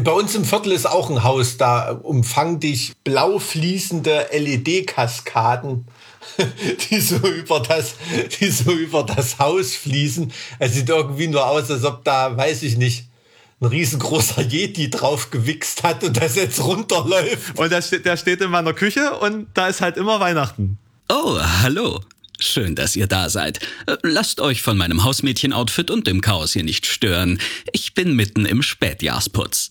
Bei uns im Viertel ist auch ein Haus, da umfangen dich blau fließende LED-Kaskaden, die so über das, die so über das Haus fließen. Es sieht irgendwie nur aus, als ob da, weiß ich nicht, ein riesengroßer Yeti drauf gewichst hat und das jetzt runterläuft. Und der steht, der steht in meiner Küche und da ist halt immer Weihnachten. Oh, hallo. Schön, dass ihr da seid. Lasst euch von meinem Hausmädchen-Outfit und dem Chaos hier nicht stören. Ich bin mitten im Spätjahrsputz.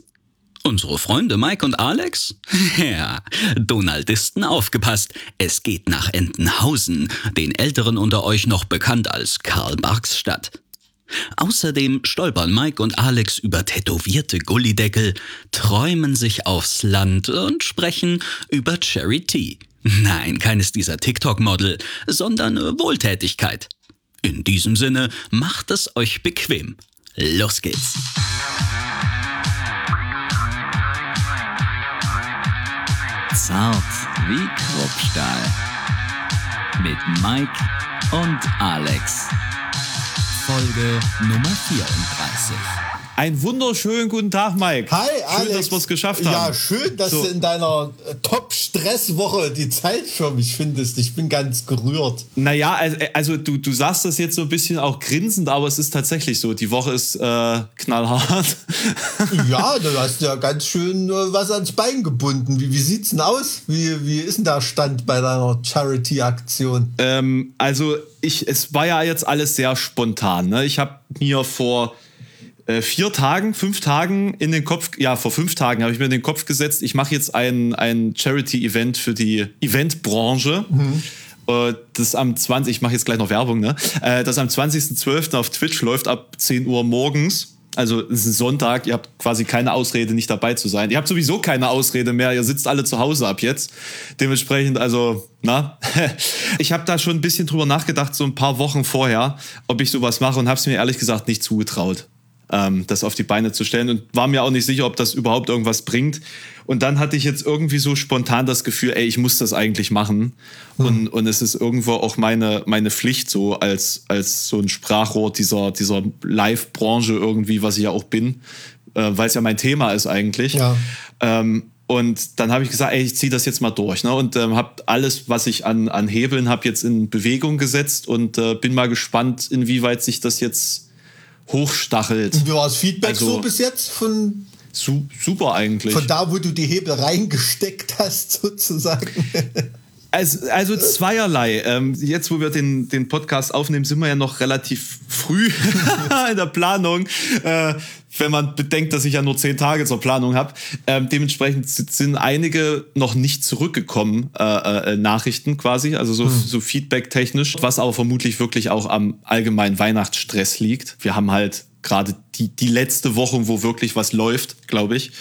Unsere Freunde Mike und Alex? Ja, Donaldisten aufgepasst. Es geht nach Entenhausen, den Älteren unter euch noch bekannt als Karl-Marx-Stadt. Außerdem stolpern Mike und Alex über tätowierte Gullideckel, träumen sich aufs Land und sprechen über Charity. Nein, keines dieser TikTok-Model, sondern Wohltätigkeit. In diesem Sinne, macht es euch bequem. Los geht's. Zart wie Kruppstahl. Mit Mike und Alex. Folge Nummer 34. Ein wunderschönen guten Tag, Mike. Hi, Alex. Schön, dass wir es geschafft haben. Ja, schön, dass so. du in deiner äh, Top-Stress-Woche die Zeit für mich findest. Ich bin ganz gerührt. Naja, also, äh, also du, du sagst das jetzt so ein bisschen auch grinsend, aber es ist tatsächlich so. Die Woche ist äh, knallhart. ja, du hast ja ganz schön äh, was ans Bein gebunden. Wie, wie sieht's denn aus? Wie, wie ist denn der Stand bei deiner Charity-Aktion? Ähm, also ich, es war ja jetzt alles sehr spontan. Ne? Ich habe mir vor äh, vier Tagen, fünf Tagen in den Kopf, ja, vor fünf Tagen habe ich mir in den Kopf gesetzt, ich mache jetzt ein, ein Charity-Event für die Eventbranche. Mhm. Äh, das am 20, ich mache jetzt gleich noch Werbung, ne? Äh, das am 20.12. auf Twitch läuft ab 10 Uhr morgens. Also es ist ein Sonntag, ihr habt quasi keine Ausrede, nicht dabei zu sein. Ihr habt sowieso keine Ausrede mehr, ihr sitzt alle zu Hause ab jetzt. Dementsprechend, also, na, ich habe da schon ein bisschen drüber nachgedacht, so ein paar Wochen vorher, ob ich sowas mache und habe es mir ehrlich gesagt nicht zugetraut ähm, das auf die Beine zu stellen und war mir auch nicht sicher, ob das überhaupt irgendwas bringt. Und dann hatte ich jetzt irgendwie so spontan das Gefühl, ey, ich muss das eigentlich machen. Hm. Und, und es ist irgendwo auch meine, meine Pflicht so als, als so ein Sprachrohr dieser, dieser Live-Branche irgendwie, was ich ja auch bin, äh, weil es ja mein Thema ist eigentlich. Ja. Ähm, und dann habe ich gesagt, ey, ich ziehe das jetzt mal durch. Ne? Und ähm, habe alles, was ich an, an Hebeln habe, jetzt in Bewegung gesetzt und äh, bin mal gespannt, inwieweit sich das jetzt hochstachelt. Und wie war das Feedback also, so bis jetzt von Su super eigentlich. Von da, wo du die Hebel reingesteckt hast, sozusagen. Also, also zweierlei. Ähm, jetzt, wo wir den, den Podcast aufnehmen, sind wir ja noch relativ früh in der Planung. Äh, wenn man bedenkt, dass ich ja nur zehn Tage zur Planung habe. Ähm, dementsprechend sind einige noch nicht zurückgekommen, äh, äh, Nachrichten quasi, also so, hm. so Feedback-technisch, was aber vermutlich wirklich auch am allgemeinen Weihnachtsstress liegt. Wir haben halt gerade die, die letzte Woche, wo wirklich was läuft, glaube ich.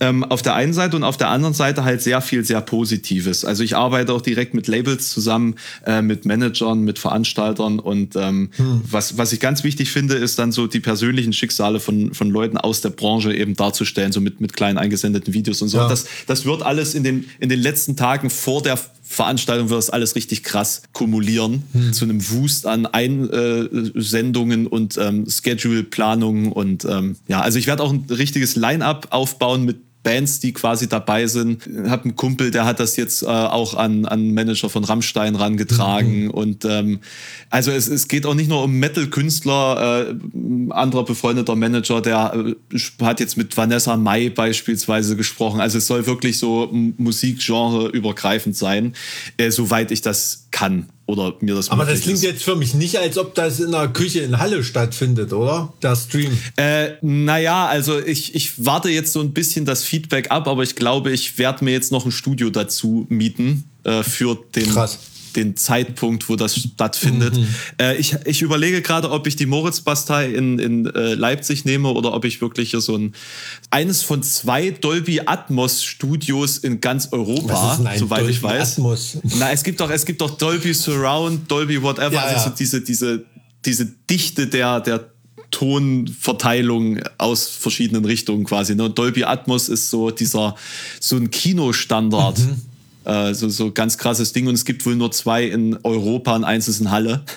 Ähm, auf der einen Seite und auf der anderen Seite halt sehr viel, sehr Positives. Also ich arbeite auch direkt mit Labels zusammen, äh, mit Managern, mit Veranstaltern und ähm, hm. was, was ich ganz wichtig finde, ist dann so die persönlichen Schicksale von, von Leuten aus der Branche eben darzustellen, so mit, mit kleinen eingesendeten Videos und so. Ja. Das, das wird alles in den, in den letzten Tagen vor der Veranstaltung wird das alles richtig krass kumulieren hm. zu einem Wust an Einsendungen und ähm, Schedule-Planungen und ähm, ja, also ich werde auch ein richtiges Line-up aufbauen mit Bands, die quasi dabei sind. Ich habe einen Kumpel, der hat das jetzt äh, auch an, an Manager von Rammstein rangetragen. Mhm. Und ähm, also es, es geht auch nicht nur um Metal-Künstler. Äh, ein anderer befreundeter Manager, der äh, hat jetzt mit Vanessa Mai beispielsweise gesprochen. Also es soll wirklich so Musikgenre übergreifend sein, äh, soweit ich das kann oder mir das Aber das klingt ist. jetzt für mich nicht, als ob das in der Küche in Halle stattfindet, oder? Der Stream. Äh, naja, also ich, ich warte jetzt so ein bisschen das Feedback ab, aber ich glaube, ich werde mir jetzt noch ein Studio dazu mieten äh, für den Krass den Zeitpunkt, wo das stattfindet. Mhm. Äh, ich, ich überlege gerade, ob ich die Moritz-Bastei in, in äh, Leipzig nehme oder ob ich wirklich hier so ein eines von zwei Dolby Atmos Studios in ganz Europa, soweit Dolby ich weiß. Atmos? Na, es gibt doch es gibt doch Dolby Surround, Dolby whatever, ja, also ja. diese diese diese Dichte der der Tonverteilung aus verschiedenen Richtungen quasi. Ne? Und Dolby Atmos ist so dieser so ein Kinostandard. Mhm Äh, so, so ganz krasses Ding. Und es gibt wohl nur zwei in Europa und eins ist in Halle.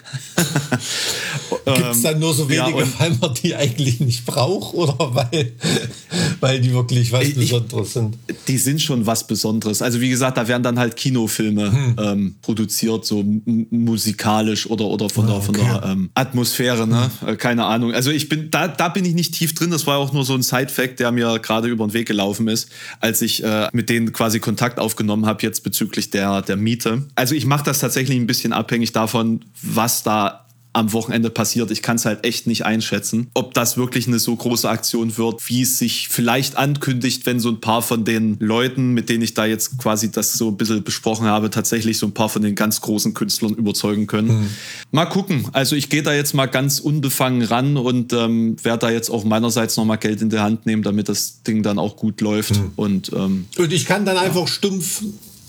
Gibt es dann nur so wenige, ja, weil man die eigentlich nicht braucht oder weil, weil die wirklich was ich, Besonderes sind? Die sind schon was Besonderes. Also wie gesagt, da werden dann halt Kinofilme hm. ähm, produziert, so musikalisch oder, oder von der, okay. von der ähm, Atmosphäre, ne? Hm. Keine Ahnung. Also ich bin, da, da bin ich nicht tief drin. Das war auch nur so ein Side-Fact, der mir gerade über den Weg gelaufen ist, als ich äh, mit denen quasi Kontakt aufgenommen habe, jetzt bezüglich der, der Miete. Also ich mache das tatsächlich ein bisschen abhängig davon, was da am Wochenende passiert. Ich kann es halt echt nicht einschätzen, ob das wirklich eine so große Aktion wird, wie es sich vielleicht ankündigt, wenn so ein paar von den Leuten, mit denen ich da jetzt quasi das so ein bisschen besprochen habe, tatsächlich so ein paar von den ganz großen Künstlern überzeugen können. Mhm. Mal gucken. Also ich gehe da jetzt mal ganz unbefangen ran und ähm, werde da jetzt auch meinerseits nochmal Geld in die Hand nehmen, damit das Ding dann auch gut läuft. Mhm. Und, ähm, und ich kann dann einfach stumpf,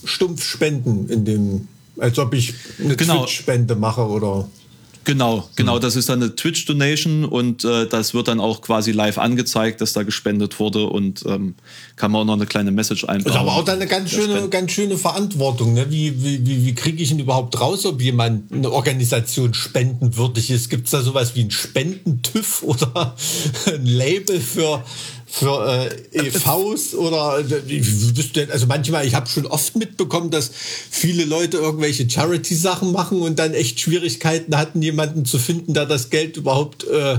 stumpf spenden in dem als ob ich eine genau. Twitch-Spende mache oder. Genau, genau. Das ist dann eine Twitch-Donation und äh, das wird dann auch quasi live angezeigt, dass da gespendet wurde und ähm, kann man auch noch eine kleine Message einbauen. Ist aber auch dann eine ganz schöne, ganz schöne Verantwortung. Ne? Wie, wie, wie, wie kriege ich ihn überhaupt raus, ob jemand eine Organisation spendenwürdig ist? Gibt es da sowas wie ein Spendentüv oder ein Label für für äh, EVs oder äh, also manchmal, ich habe schon oft mitbekommen, dass viele Leute irgendwelche Charity-Sachen machen und dann echt Schwierigkeiten hatten, jemanden zu finden, der das Geld überhaupt äh,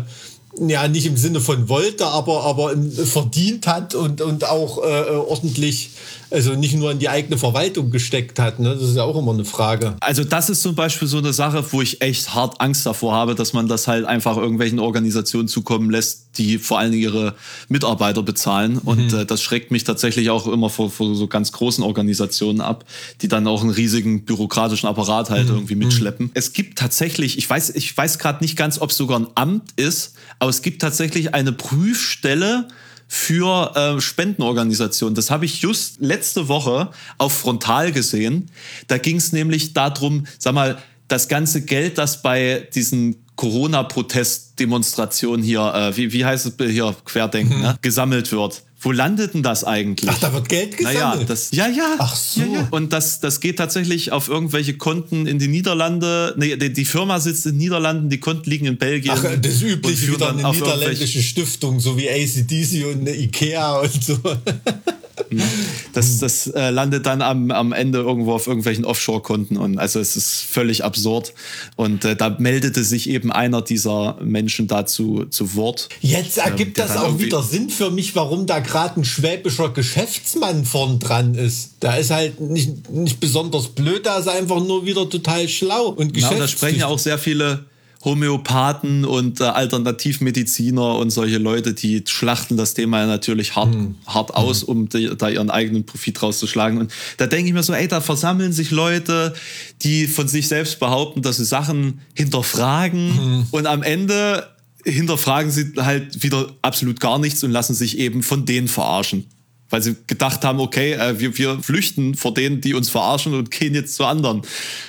ja nicht im Sinne von wollte, aber aber verdient hat und und auch äh, ordentlich also nicht nur in die eigene Verwaltung gesteckt hat. Ne? Das ist ja auch immer eine Frage. Also das ist zum Beispiel so eine Sache, wo ich echt hart Angst davor habe, dass man das halt einfach irgendwelchen Organisationen zukommen lässt, die vor allen Dingen ihre Mitarbeiter bezahlen. Mhm. Und äh, das schreckt mich tatsächlich auch immer vor, vor, so ganz großen Organisationen ab, die dann auch einen riesigen bürokratischen Apparat halt mhm. irgendwie mitschleppen. Mhm. Es gibt tatsächlich, ich weiß, ich weiß gerade nicht ganz, ob es sogar ein Amt ist, aber es gibt tatsächlich eine Prüfstelle, für äh, Spendenorganisationen. Das habe ich just letzte Woche auf Frontal gesehen. Da ging es nämlich darum, sag mal, das ganze Geld, das bei diesen Corona-Protest-Demonstrationen hier, äh, wie, wie heißt es hier, Querdenken, mhm. ne, gesammelt wird. Wo landet denn das eigentlich? Ach, da wird Geld gesammelt? Naja, das, ja, ja. Ach so. Ja, ja. Und das, das geht tatsächlich auf irgendwelche Konten in die Niederlande. Nee, die, die Firma sitzt in den Niederlanden, die Konten liegen in Belgien. Ach, das ist üblich wieder eine niederländische Stiftung, so wie ACDC und eine Ikea und so. Das, das äh, landet dann am, am Ende irgendwo auf irgendwelchen Offshore-Konten und also es ist völlig absurd. Und äh, da meldete sich eben einer dieser Menschen dazu zu Wort. Jetzt ergibt ähm, das auch wieder Sinn für mich, warum da gerade ein schwäbischer Geschäftsmann vorn dran ist. Da ist halt nicht, nicht besonders blöd, da ist einfach nur wieder total schlau und geschäftstüchtig. Genau, da sprechen ja auch sehr viele Homöopathen und äh, Alternativmediziner und solche Leute, die schlachten das Thema natürlich hart, mhm. hart aus, um die, da ihren eigenen Profit rauszuschlagen. Und da denke ich mir so, ey, da versammeln sich Leute, die von sich selbst behaupten, dass sie Sachen hinterfragen mhm. und am Ende hinterfragen sie halt wieder absolut gar nichts und lassen sich eben von denen verarschen weil sie gedacht haben, okay, äh, wir, wir flüchten vor denen, die uns verarschen und gehen jetzt zu anderen.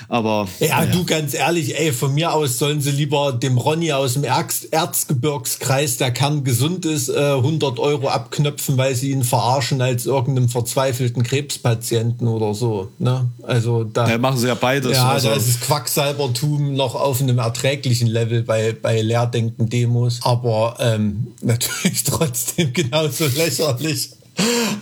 Aber ja, ja, du ganz ehrlich, ey, von mir aus sollen sie lieber dem Ronny aus dem Erz Erzgebirgskreis, der kerngesund ist, äh, 100 Euro abknöpfen, weil sie ihn verarschen als irgendeinem verzweifelten Krebspatienten oder so. Ne? Also da ja, machen sie ja beides. Ja, also. da ist das Quacksalbertum noch auf einem erträglichen Level bei bei Leerdenken-Demos, aber ähm, natürlich trotzdem genauso lächerlich.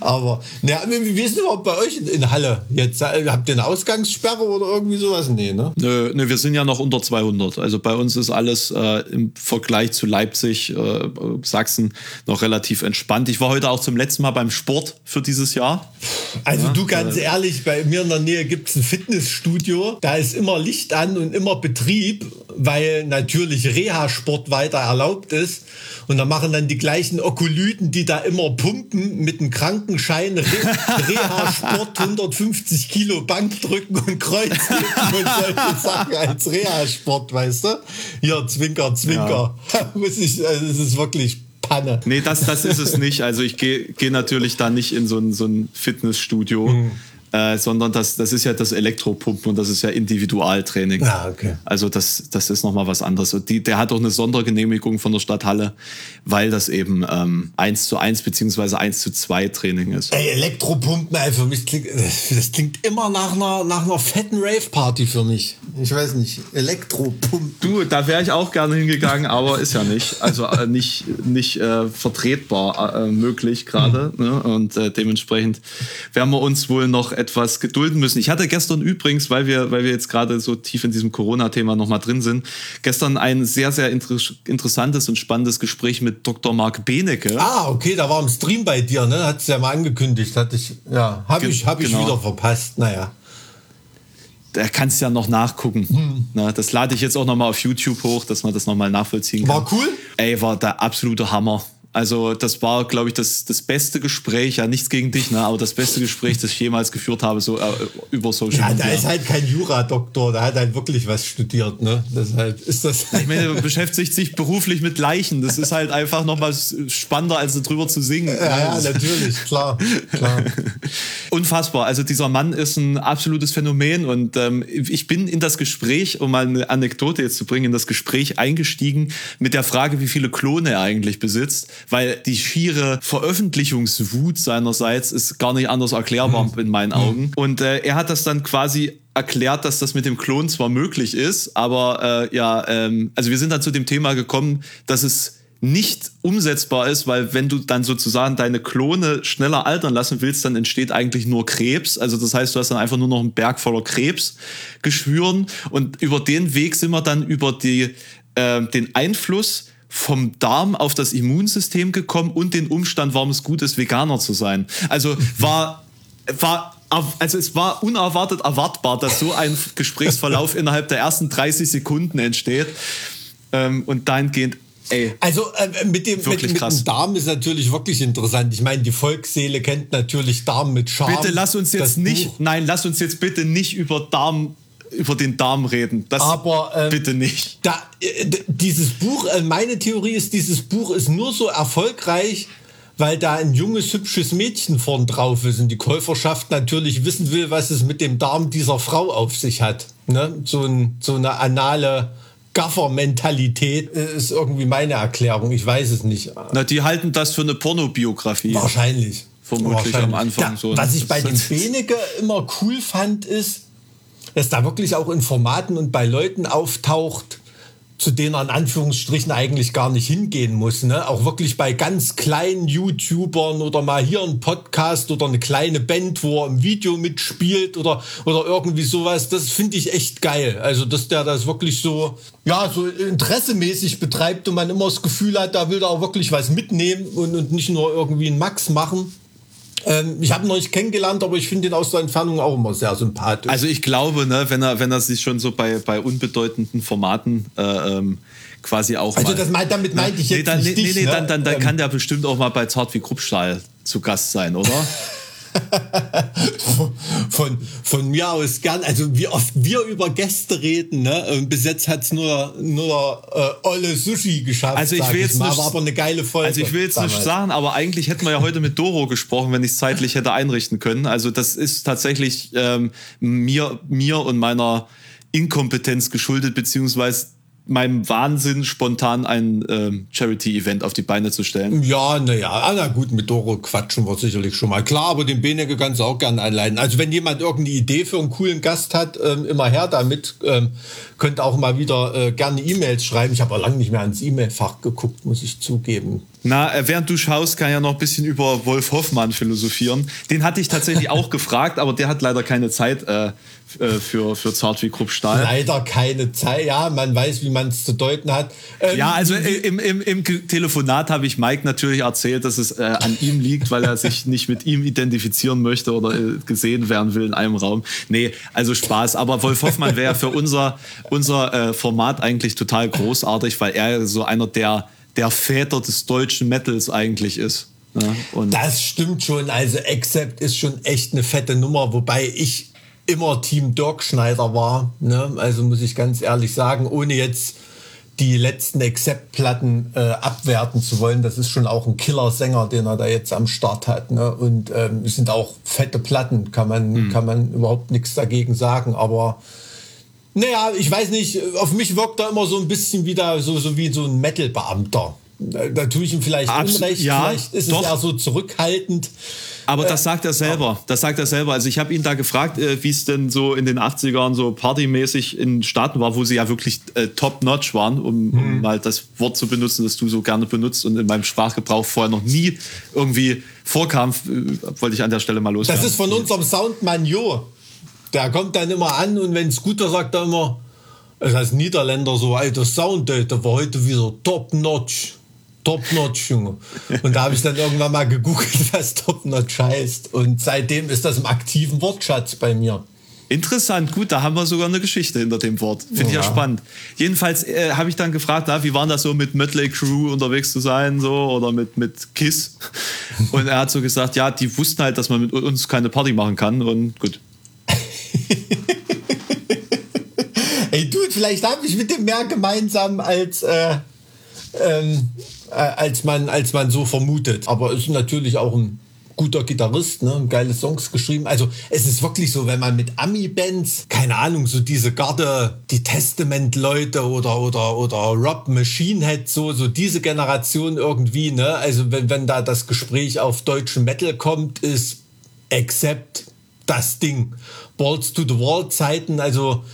Aber, na, wie ist denn überhaupt bei euch in, Halle jetzt? Habt ihr eine Ausgangssperre oder irgendwie sowas? Nee, ne? Nö, nö wir sind ja noch unter 200. Also bei uns ist alles äh, im Vergleich zu Leipzig, äh, Sachsen noch relativ entspannt. Ich war heute auch zum letzten Mal beim Sport für dieses Jahr. Also ja, du ganz äh, ehrlich, bei mir in der Nähe gibt es ein Fitnessstudio. Da ist immer Licht an und immer Betrieb, weil natürlich Reha-Sport weiter erlaubt ist. Und da machen dann die gleichen Okolyten, die da immer pumpen, mit einem Krankenschein, Re Reha-Sport, 150 Kilo Bankdrücken und Kreuzheben und solche Sachen als Reha-Sport, weißt du? Hier, Zwinker, Zwinker. Ja. Muss ich, also es ist wirklich Panne. Nee, das, das ist es nicht. Also ich gehe geh natürlich da nicht in so ein, so ein Fitnessstudio. Mhm. Äh, sondern das, das ist ja das Elektropumpen und das ist ja Individualtraining. Ah, okay. Also das, das ist nochmal was anderes. Und die, der hat auch eine Sondergenehmigung von der Stadt Halle, weil das eben ähm, 1 zu 1 beziehungsweise 1 zu 2 Training ist. Ey, Elektropumpen, ey, für mich klingt, das klingt immer nach einer, nach einer fetten Rave-Party für mich. Ich weiß nicht, Elektropumpen. Du, da wäre ich auch gerne hingegangen, aber ist ja nicht. Also äh, nicht, nicht äh, vertretbar äh, möglich gerade. Mhm. Ne? Und äh, dementsprechend werden wir uns wohl noch etwas gedulden müssen. Ich hatte gestern übrigens, weil wir, weil wir jetzt gerade so tief in diesem Corona-Thema nochmal drin sind, gestern ein sehr, sehr inter interessantes und spannendes Gespräch mit Dr. Marc Benecke. Ah, okay, da war im Stream bei dir, ne? Hat es ja mal angekündigt. Hatte ich, ja, habe ich, hab ich genau. wieder verpasst. Naja da kannst du ja noch nachgucken. Hm. Na, das lade ich jetzt auch noch mal auf YouTube hoch, dass man das noch mal nachvollziehen kann. War cool? Ey, war der absolute Hammer. Also das war, glaube ich, das, das beste Gespräch, ja nichts gegen dich, ne, aber das beste Gespräch, das ich jemals geführt habe, so äh, über Social ja, Media. Ja, da ist halt kein Jura-Doktor, der hat halt wirklich was studiert, ne? Deshalb ist das. Ich meine, er beschäftigt sich beruflich mit Leichen. Das ist halt einfach noch mal spannender, als drüber zu singen. Ja, ja natürlich, klar, klar. Unfassbar. Also dieser Mann ist ein absolutes Phänomen und ähm, ich bin in das Gespräch, um mal eine Anekdote jetzt zu bringen, in das Gespräch eingestiegen mit der Frage, wie viele Klone er eigentlich besitzt weil die schiere Veröffentlichungswut seinerseits ist gar nicht anders erklärbar mhm. in meinen Augen. Und äh, er hat das dann quasi erklärt, dass das mit dem Klon zwar möglich ist, aber äh, ja, ähm, also wir sind dann zu dem Thema gekommen, dass es nicht umsetzbar ist, weil wenn du dann sozusagen deine Klone schneller altern lassen willst, dann entsteht eigentlich nur Krebs. Also das heißt, du hast dann einfach nur noch einen Berg voller Krebsgeschwüren und über den Weg sind wir dann über die, äh, den Einfluss vom Darm auf das Immunsystem gekommen und den Umstand, warum es gut ist, Veganer zu sein. Also war, war also es war unerwartet erwartbar, dass so ein Gesprächsverlauf innerhalb der ersten 30 Sekunden entsteht. Ähm, und dahingehend Ey, also äh, mit, dem, mit, mit, dem Darm ist natürlich wirklich interessant. Ich meine, die Volksseele kennt natürlich Darm mit Charme. Bitte lass uns jetzt nicht, Buch. nein, lass uns jetzt bitte nicht über Darm über den Darm reden. Das Aber ähm, bitte nicht. Da, äh, dieses Buch, äh, meine Theorie ist, dieses Buch ist nur so erfolgreich, weil da ein junges, hübsches Mädchen vorn drauf ist und die Käuferschaft natürlich wissen will, was es mit dem Darm dieser Frau auf sich hat. Ne? So, ein, so eine anale Gaffer-Mentalität äh, ist irgendwie meine Erklärung. Ich weiß es nicht. Na, die halten das für eine Pornobiografie. Wahrscheinlich. Vermutlich Wahrscheinlich. am Anfang da, so. Was ich bei dem Benecke immer cool fand, ist, dass da wirklich auch in Formaten und bei Leuten auftaucht, zu denen er in Anführungsstrichen eigentlich gar nicht hingehen muss. Ne? Auch wirklich bei ganz kleinen YouTubern oder mal hier ein Podcast oder eine kleine Band, wo er im Video mitspielt oder, oder irgendwie sowas. Das finde ich echt geil. Also, dass der das wirklich so, ja, so interessemäßig betreibt und man immer das Gefühl hat, da will er auch wirklich was mitnehmen und, und nicht nur irgendwie einen Max machen. Ähm, ich habe ihn noch nicht kennengelernt, aber ich finde ihn aus der Entfernung auch immer sehr sympathisch. Also ich glaube, ne, wenn er, wenn er sich schon so bei, bei unbedeutenden Formaten äh, ähm, quasi auch. Also mal, das meint, damit meinte ich jetzt nee, dann, nicht nee, dich, nee, ne? dann, dann, dann ähm, kann der bestimmt auch mal bei Zart wie Kruppstahl zu Gast sein, oder? von, von mir aus gern. Also wie oft wir über Gäste reden, ne? bis jetzt hat's nur, nur äh, Olle Sushi geschafft. Also ich will jetzt mal, nicht, aber eine geile Folge. Also ich will jetzt damals. nicht sagen, aber eigentlich hätten wir ja heute mit Doro gesprochen, wenn ich es zeitlich hätte einrichten können. Also das ist tatsächlich ähm, mir, mir und meiner Inkompetenz geschuldet, beziehungsweise meinem Wahnsinn, spontan ein ähm, Charity-Event auf die Beine zu stellen. Ja, naja, ah, na gut, mit Doro quatschen wir sicherlich schon mal. Klar, aber den Benege kannst du auch gerne einleiten. Also wenn jemand irgendeine Idee für einen coolen Gast hat, ähm, immer her damit. Ähm, könnt auch mal wieder äh, gerne E-Mails schreiben. Ich habe auch lange nicht mehr ans E-Mail-Fach geguckt, muss ich zugeben. Na, äh, während du schaust, kann ich ja noch ein bisschen über Wolf Hoffmann philosophieren. Den hatte ich tatsächlich auch gefragt, aber der hat leider keine Zeit äh, äh, für, für Zart wie Kruppstahl. Leider keine Zeit, ja, man weiß, wie man es zu deuten hat. Ähm, ja, also im, im, im Telefonat habe ich Mike natürlich erzählt, dass es äh, an ihm liegt, weil er sich nicht mit ihm identifizieren möchte oder äh, gesehen werden will in einem Raum. Nee, also Spaß. Aber Wolf Hoffmann wäre für unser, unser äh, Format eigentlich total großartig, weil er so einer der der Väter des deutschen Metals eigentlich ist. Ja, das stimmt schon. Also Accept ist schon echt eine fette Nummer, wobei ich immer Team Dirk Schneider war. Ne? Also muss ich ganz ehrlich sagen, ohne jetzt die letzten Accept-Platten äh, abwerten zu wollen. Das ist schon auch ein Killer-Sänger, den er da jetzt am Start hat. Ne? Und ähm, es sind auch fette Platten, kann man, mhm. kann man überhaupt nichts dagegen sagen. Aber naja, ich weiß nicht, auf mich wirkt er immer so ein bisschen wieder so, so wie so ein Metal-Beamter. Da, da tue ich ihm vielleicht Abs Unrecht, ja, vielleicht ist doch. es eher so zurückhaltend. Aber das sagt er selber. Das sagt er selber. Also ich habe ihn da gefragt, äh, wie es denn so in den 80ern so partymäßig in Staaten war, wo sie ja wirklich äh, top-notch waren, um, um mhm. mal das Wort zu benutzen, das du so gerne benutzt und in meinem Sprachgebrauch vorher noch nie irgendwie vorkam, äh, wollte ich an der Stelle mal loswerden. Das ist von unserem Soundmann Jo. Der kommt dann immer an und wenn es guter sagt er immer, es heißt Niederländer so, alter Sound, der war heute wieder top-notch. Top-Notch, Junge. Und da habe ich dann irgendwann mal gegoogelt, was Top-Notch heißt. Und seitdem ist das im aktiven Wortschatz bei mir. Interessant, gut, da haben wir sogar eine Geschichte hinter dem Wort. Finde ich ja. spannend. Jedenfalls äh, habe ich dann gefragt, na, wie war das so mit Mötley Crew unterwegs zu sein, so oder mit, mit Kiss? Und er hat so gesagt, ja, die wussten halt, dass man mit uns keine Party machen kann und gut. Ey, du, vielleicht habe ich mit dem mehr gemeinsam als äh, ähm, äh, als, man, als man so vermutet. Aber ist natürlich auch ein guter Gitarrist, ne? geile Songs geschrieben. Also es ist wirklich so, wenn man mit Ami-Bands, keine Ahnung, so diese Garde, die Testament-Leute oder, oder, oder Rob Machine Head, so, so diese Generation irgendwie, ne? Also wenn, wenn da das Gespräch auf deutschen Metal kommt, ist Accept das Ding. Balls to the Wall Zeiten, also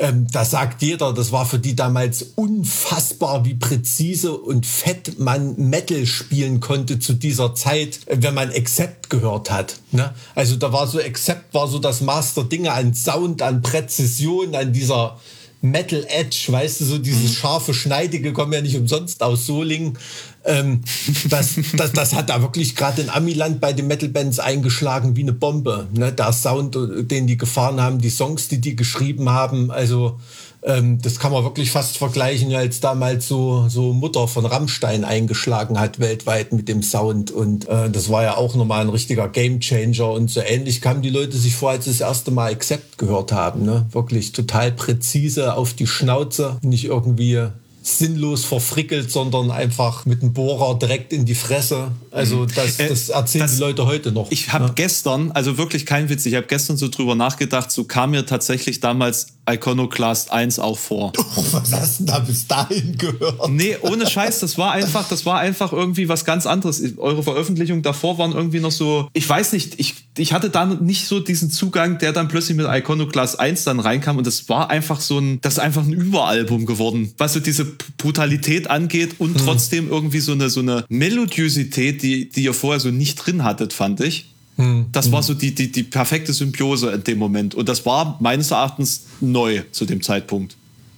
ähm, da sagt jeder, das war für die damals unfassbar, wie präzise und fett man Metal spielen konnte zu dieser Zeit, wenn man Accept gehört hat. Ne? Also da war so Accept war so das Master Dinge an Sound, an Präzision, an dieser Metal Edge, weißt du, so dieses mhm. scharfe, schneidige kommen ja nicht umsonst aus Solingen. Ähm, das, das, das hat da wirklich gerade in Amiland bei den Metal-Bands eingeschlagen wie eine Bombe. Ne? Der Sound, den die gefahren haben, die Songs, die die geschrieben haben, also ähm, das kann man wirklich fast vergleichen, als damals so, so Mutter von Rammstein eingeschlagen hat weltweit mit dem Sound. Und äh, das war ja auch nochmal ein richtiger Gamechanger. Und so ähnlich kamen die Leute sich vor, als sie das erste Mal Accept gehört haben. Ne? Wirklich total präzise auf die Schnauze, nicht irgendwie sinnlos verfrickelt, sondern einfach mit dem Bohrer direkt in die Fresse. Also mhm. das, äh, das erzählen das, die Leute heute noch. Ich habe ne? gestern, also wirklich kein Witz, ich habe gestern so drüber nachgedacht, so kam mir tatsächlich damals Iconoclast 1 auch vor. Oh, was hast du da bis dahin gehört? Nee, ohne Scheiß, das war einfach, das war einfach irgendwie was ganz anderes. Eure Veröffentlichungen davor waren irgendwie noch so, ich weiß nicht, ich, ich hatte da nicht so diesen Zugang, der dann plötzlich mit Iconoclast 1 dann reinkam und das war einfach so ein, das ist einfach ein Überalbum geworden, was so diese Brutalität angeht und hm. trotzdem irgendwie so eine, so eine Melodiosität, die, die ihr vorher so nicht drin hattet, fand ich. Hm. Das war hm. so die, die, die perfekte Symbiose in dem Moment. Und das war meines Erachtens neu zu dem Zeitpunkt.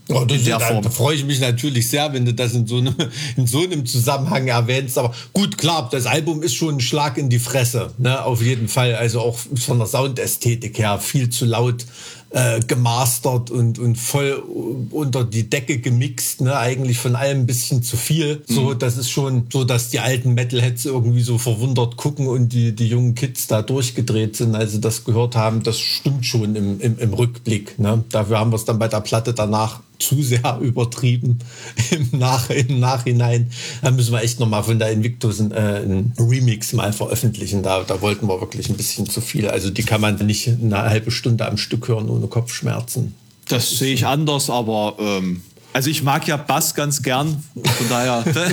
Oh, das, da, da freue ich mich natürlich sehr, wenn du das in so, einem, in so einem Zusammenhang erwähnst. Aber gut, klar, das Album ist schon ein Schlag in die Fresse, ne? auf jeden Fall. Also auch von der Soundästhetik her viel zu laut äh, gemastert und, und voll unter die Decke gemixt, ne? Eigentlich von allem ein bisschen zu viel. Mhm. So, das ist schon so, dass die alten Metalheads irgendwie so verwundert gucken und die, die jungen Kids da durchgedreht sind, als sie das gehört haben. Das stimmt schon im, im, im Rückblick. Ne? Dafür haben wir es dann bei der Platte danach zu sehr übertrieben im, Nach im Nachhinein. Da müssen wir echt nochmal von der Invictus ein, äh, ein Remix mal veröffentlichen. Da, da wollten wir wirklich ein bisschen zu viel. Also die kann man nicht eine halbe Stunde am Stück hören ohne Kopfschmerzen. Das, das sehe ich anders, aber ähm, also ich mag ja Bass ganz gern, von daher.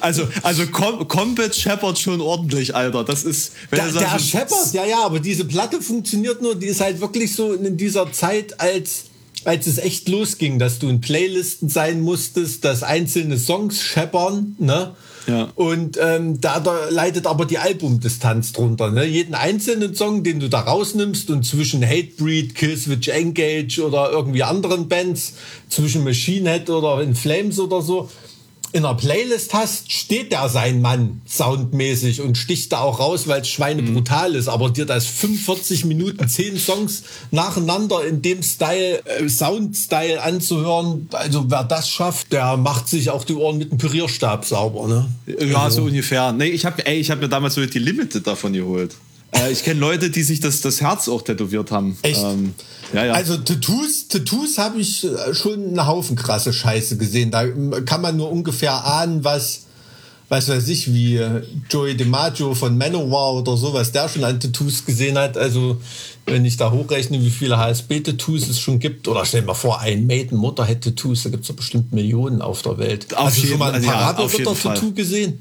also also Com Combat scheppert schon ordentlich, Alter. Das ist. Wenn der, der scheppert, ja ja, aber diese Platte funktioniert nur. Die ist halt wirklich so in dieser Zeit als als es echt losging, dass du in Playlisten sein musstest, dass einzelne Songs scheppern, ne? Ja. Und ähm, da, da leidet aber die Albumdistanz drunter. Ne? Jeden einzelnen Song, den du da rausnimmst und zwischen Hatebreed, Killswitch Engage oder irgendwie anderen Bands, zwischen Machine Head oder In Flames oder so, in einer Playlist hast, steht der sein Mann soundmäßig und sticht da auch raus, weil es Schweine mhm. brutal ist. Aber dir das 45 Minuten, 10 Songs nacheinander in dem Style, äh, Soundstyle anzuhören, also wer das schafft, der macht sich auch die Ohren mit dem Pürierstab sauber. Ne? Ja, also. so ungefähr. Nee, ich habe ich hab mir damals so die Limited davon geholt. Äh, ich kenne Leute, die sich das, das Herz auch tätowiert haben. Echt? Ähm, ja, ja. Also Tattoos, Tattoos habe ich äh, schon einen Haufen krasse Scheiße gesehen. Da kann man nur ungefähr ahnen, was, was weiß ich, wie äh, Joey DiMaggio von Manowar oder so, was der schon an Tattoos gesehen hat. Also wenn ich da hochrechne, wie viele HSB-Tattoos es schon gibt, oder stell dir mal vor, ein Maiden Motorhead-Tattoos, da gibt es bestimmt Millionen auf der Welt. Auf Hast du jeden- schon mal ein also ja, Fall. gesehen?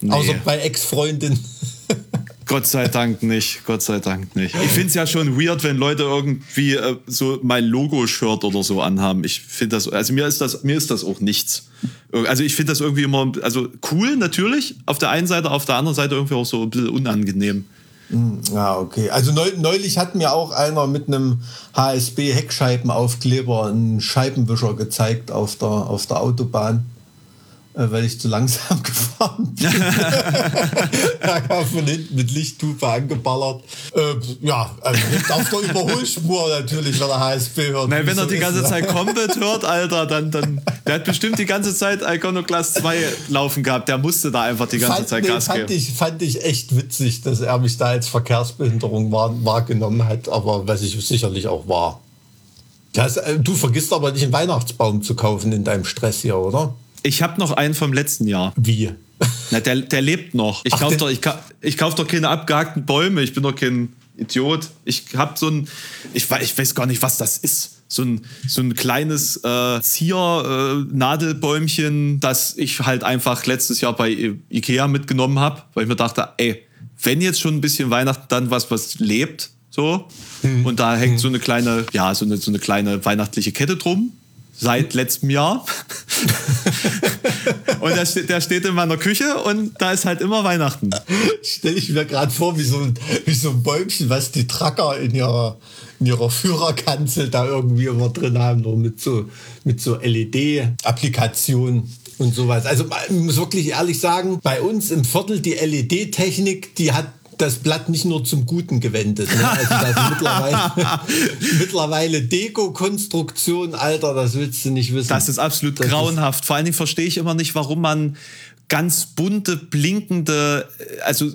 Nee. Außer bei Ex-Freundin. Gott sei Dank nicht, Gott sei Dank nicht. Ich finde es ja schon weird, wenn Leute irgendwie äh, so mein Logo-Shirt oder so anhaben. Ich finde das, also mir ist das, mir ist das auch nichts. Also ich finde das irgendwie immer, also cool natürlich auf der einen Seite, auf der anderen Seite irgendwie auch so ein bisschen unangenehm. Ja, okay. Also neu, neulich hat mir auch einer mit einem HSB Heckscheibenaufkleber einen Scheibenwischer gezeigt auf der, auf der Autobahn, weil ich zu langsam gefahren bin. da kam von hinten mit Lichthupe angeballert. Äh, ja, also nicht auf der Überholspur natürlich, wenn er HSB hört. Nein, wenn er die ist, ganze ne? Zeit Combat hört, Alter, dann, dann, der hat bestimmt die ganze Zeit Iconoclast 2 laufen gehabt. Der musste da einfach die ganze Fand, Zeit nee, Gas fand, geben. ich, fand ich echt witzig, dass er mich da als Verkehrsbehinderung wahr, wahrgenommen hat, aber was ich sicherlich auch war. Das, äh, du vergisst aber nicht einen Weihnachtsbaum zu kaufen in deinem Stress hier, oder? Ich habe noch einen vom letzten Jahr. Wie? Na, der, der lebt noch. Ich kaufe doch, ich, ich kauf doch keine abgehackten Bäume. Ich bin doch kein Idiot. Ich habe so ein, ich, ich weiß gar nicht, was das ist. So ein, so ein kleines äh, Zier-Nadelbäumchen, das ich halt einfach letztes Jahr bei I- Ikea mitgenommen habe, weil ich mir dachte, ey, wenn jetzt schon ein bisschen Weihnachten, dann was, was lebt. So. Und da hängt so eine kleine, ja, so eine, so eine kleine weihnachtliche Kette drum. Seit letztem Jahr. und der steht, der steht in meiner Küche und da ist halt immer Weihnachten. Stelle ich mir gerade vor, wie so, ein, wie so ein Bäumchen, was die Tracker in ihrer, in ihrer Führerkanzel da irgendwie immer drin haben, nur mit so, mit so LED-Applikationen und sowas. Also ich muss wirklich ehrlich sagen, bei uns im Viertel die LED-Technik, die hat das Blatt nicht nur zum Guten gewendet. Ne? Also das ist mittlerweile, mittlerweile Deko-Konstruktion, Alter, das willst du nicht wissen. Das ist absolut Das ist- grauenhaft. Vor allen Dingen verstehe ich immer nicht, warum man ganz bunte, blinkende, äh, also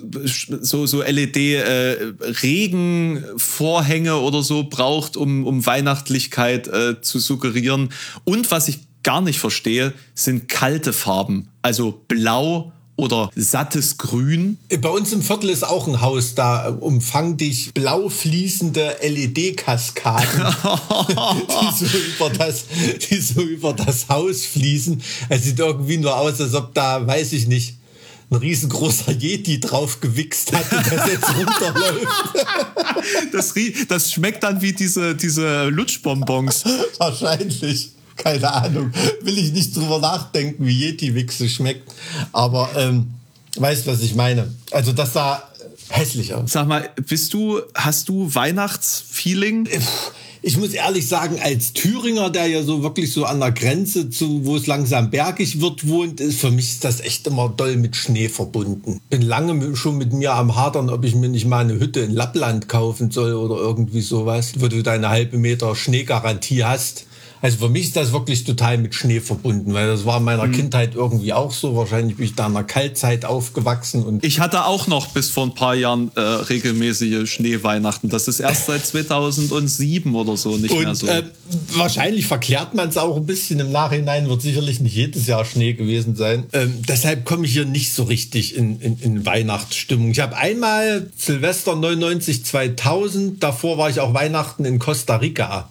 so, so LED-Regenvorhänge oder so braucht, um, um Weihnachtlichkeit äh, zu suggerieren. Und was ich gar nicht verstehe, sind kalte Farben. Also blau oder sattes Grün. Bei uns im Viertel ist auch ein Haus, da umfang dich blau fließende LED-Kaskaden, die, so über das, die so über das Haus fließen. Es sieht irgendwie nur aus, als ob da, weiß ich nicht, ein riesengroßer Yeti drauf gewichst hat und das jetzt runterläuft. Das, das schmeckt dann wie diese, diese Lutschbonbons. Wahrscheinlich. Keine Ahnung. Will ich nicht drüber nachdenken, wie Yeti-Wichse schmeckt. Aber ähm, weißt, was ich meine. Also das sah hässlich aus. Sag mal, bist du, hast du Weihnachtsfeeling? Ich muss ehrlich sagen, als Thüringer, der ja so wirklich so an der Grenze zu, wo es langsam bergig wird, wohnt, ist für mich ist das echt immer doll mit Schnee verbunden. Bin lange schon mit mir am Hadern, ob ich mir nicht mal eine Hütte in Lappland kaufen soll oder irgendwie sowas, wo du deine halbe Meter Schneegarantie hast. Also für mich ist das wirklich total mit Schnee verbunden, weil das war in meiner Kindheit irgendwie auch so. Wahrscheinlich bin ich da in der Kaltzeit aufgewachsen und Ich hatte auch noch bis vor ein paar Jahren äh, regelmäßige Schneeweihnachten. Das ist erst seit 2007 oder so nicht mehr Und so. äh, wahrscheinlich verklärt man es auch ein bisschen im Nachhinein, wird sicherlich nicht jedes Jahr Schnee gewesen sein. Ähm, deshalb komme ich hier nicht so richtig in, in, in Weihnachtsstimmung. Ich habe einmal Silvester 99 2000, davor war ich auch Weihnachten in Costa Rica.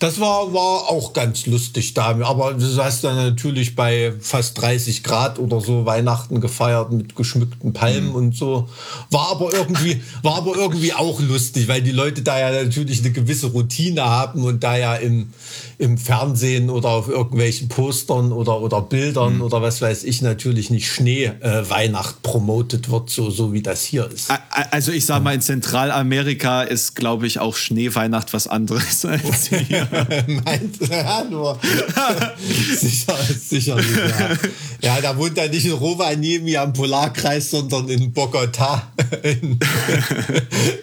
Das war, war auch ganz lustig da. Aber du hast dann natürlich bei fast 30 Grad oder so Weihnachten gefeiert mit geschmückten Palmen und so. War aber irgendwie, war aber irgendwie auch lustig, weil die Leute da ja natürlich eine gewisse Routine haben und da ja im, im Fernsehen oder auf irgendwelchen Postern oder, oder Bildern oder was weiß ich natürlich nicht Schnee äh, Weihnacht promotet wird, so, so wie das hier ist. Also ich sag mal, in Zentralamerika ist, glaube ich, auch Schneeweihnacht was anderes als hier. Meint, ja, nur. sicher, sicherlich, ja. Ja, da wohnt er nicht in Rovaniemi am Polarkreis, sondern in Bogotá, in,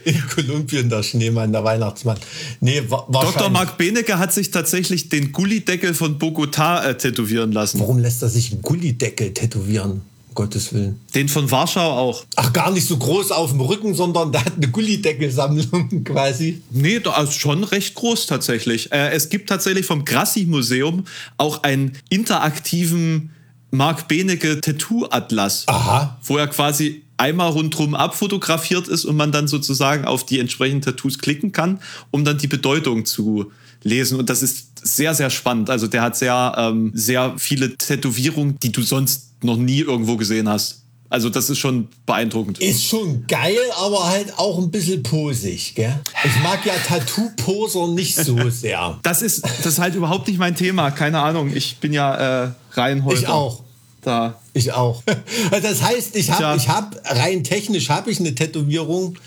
in Kolumbien, der Schneemann, der Weihnachtsmann. Nee, wa Dr. Marc Benecke hat sich tatsächlich den Gullideckel von Bogotá äh, tätowieren lassen. Warum lässt er sich einen Gullideckel tätowieren? Gottes Willen. Den von Warschau auch. Ach, gar nicht so groß auf dem Rücken, sondern der hat eine Gullideckelsammlung quasi. Nee, da ist schon recht groß tatsächlich. Äh, es gibt tatsächlich vom Grassi-Museum auch einen interaktiven Mark Benecke Tattoo-Atlas. Aha. Wo er quasi einmal rundherum abfotografiert ist und man dann sozusagen auf die entsprechenden Tattoos klicken kann, um dann die Bedeutung zu lesen. Und das ist sehr, sehr spannend. Also der hat sehr, ähm, sehr viele Tätowierungen, die du sonst noch nie irgendwo gesehen hast. Also das ist schon beeindruckend. Ist schon geil, aber halt auch ein bisschen posig, gell? Ich mag ja Tattoo-Poser nicht so sehr. Das ist, das ist halt überhaupt nicht mein Thema. Keine Ahnung. Ich bin ja äh, Reinholder. Ich auch. Da. Ich auch. Das heißt, ich habe ich hab, rein technisch habe ich eine Tätowierung.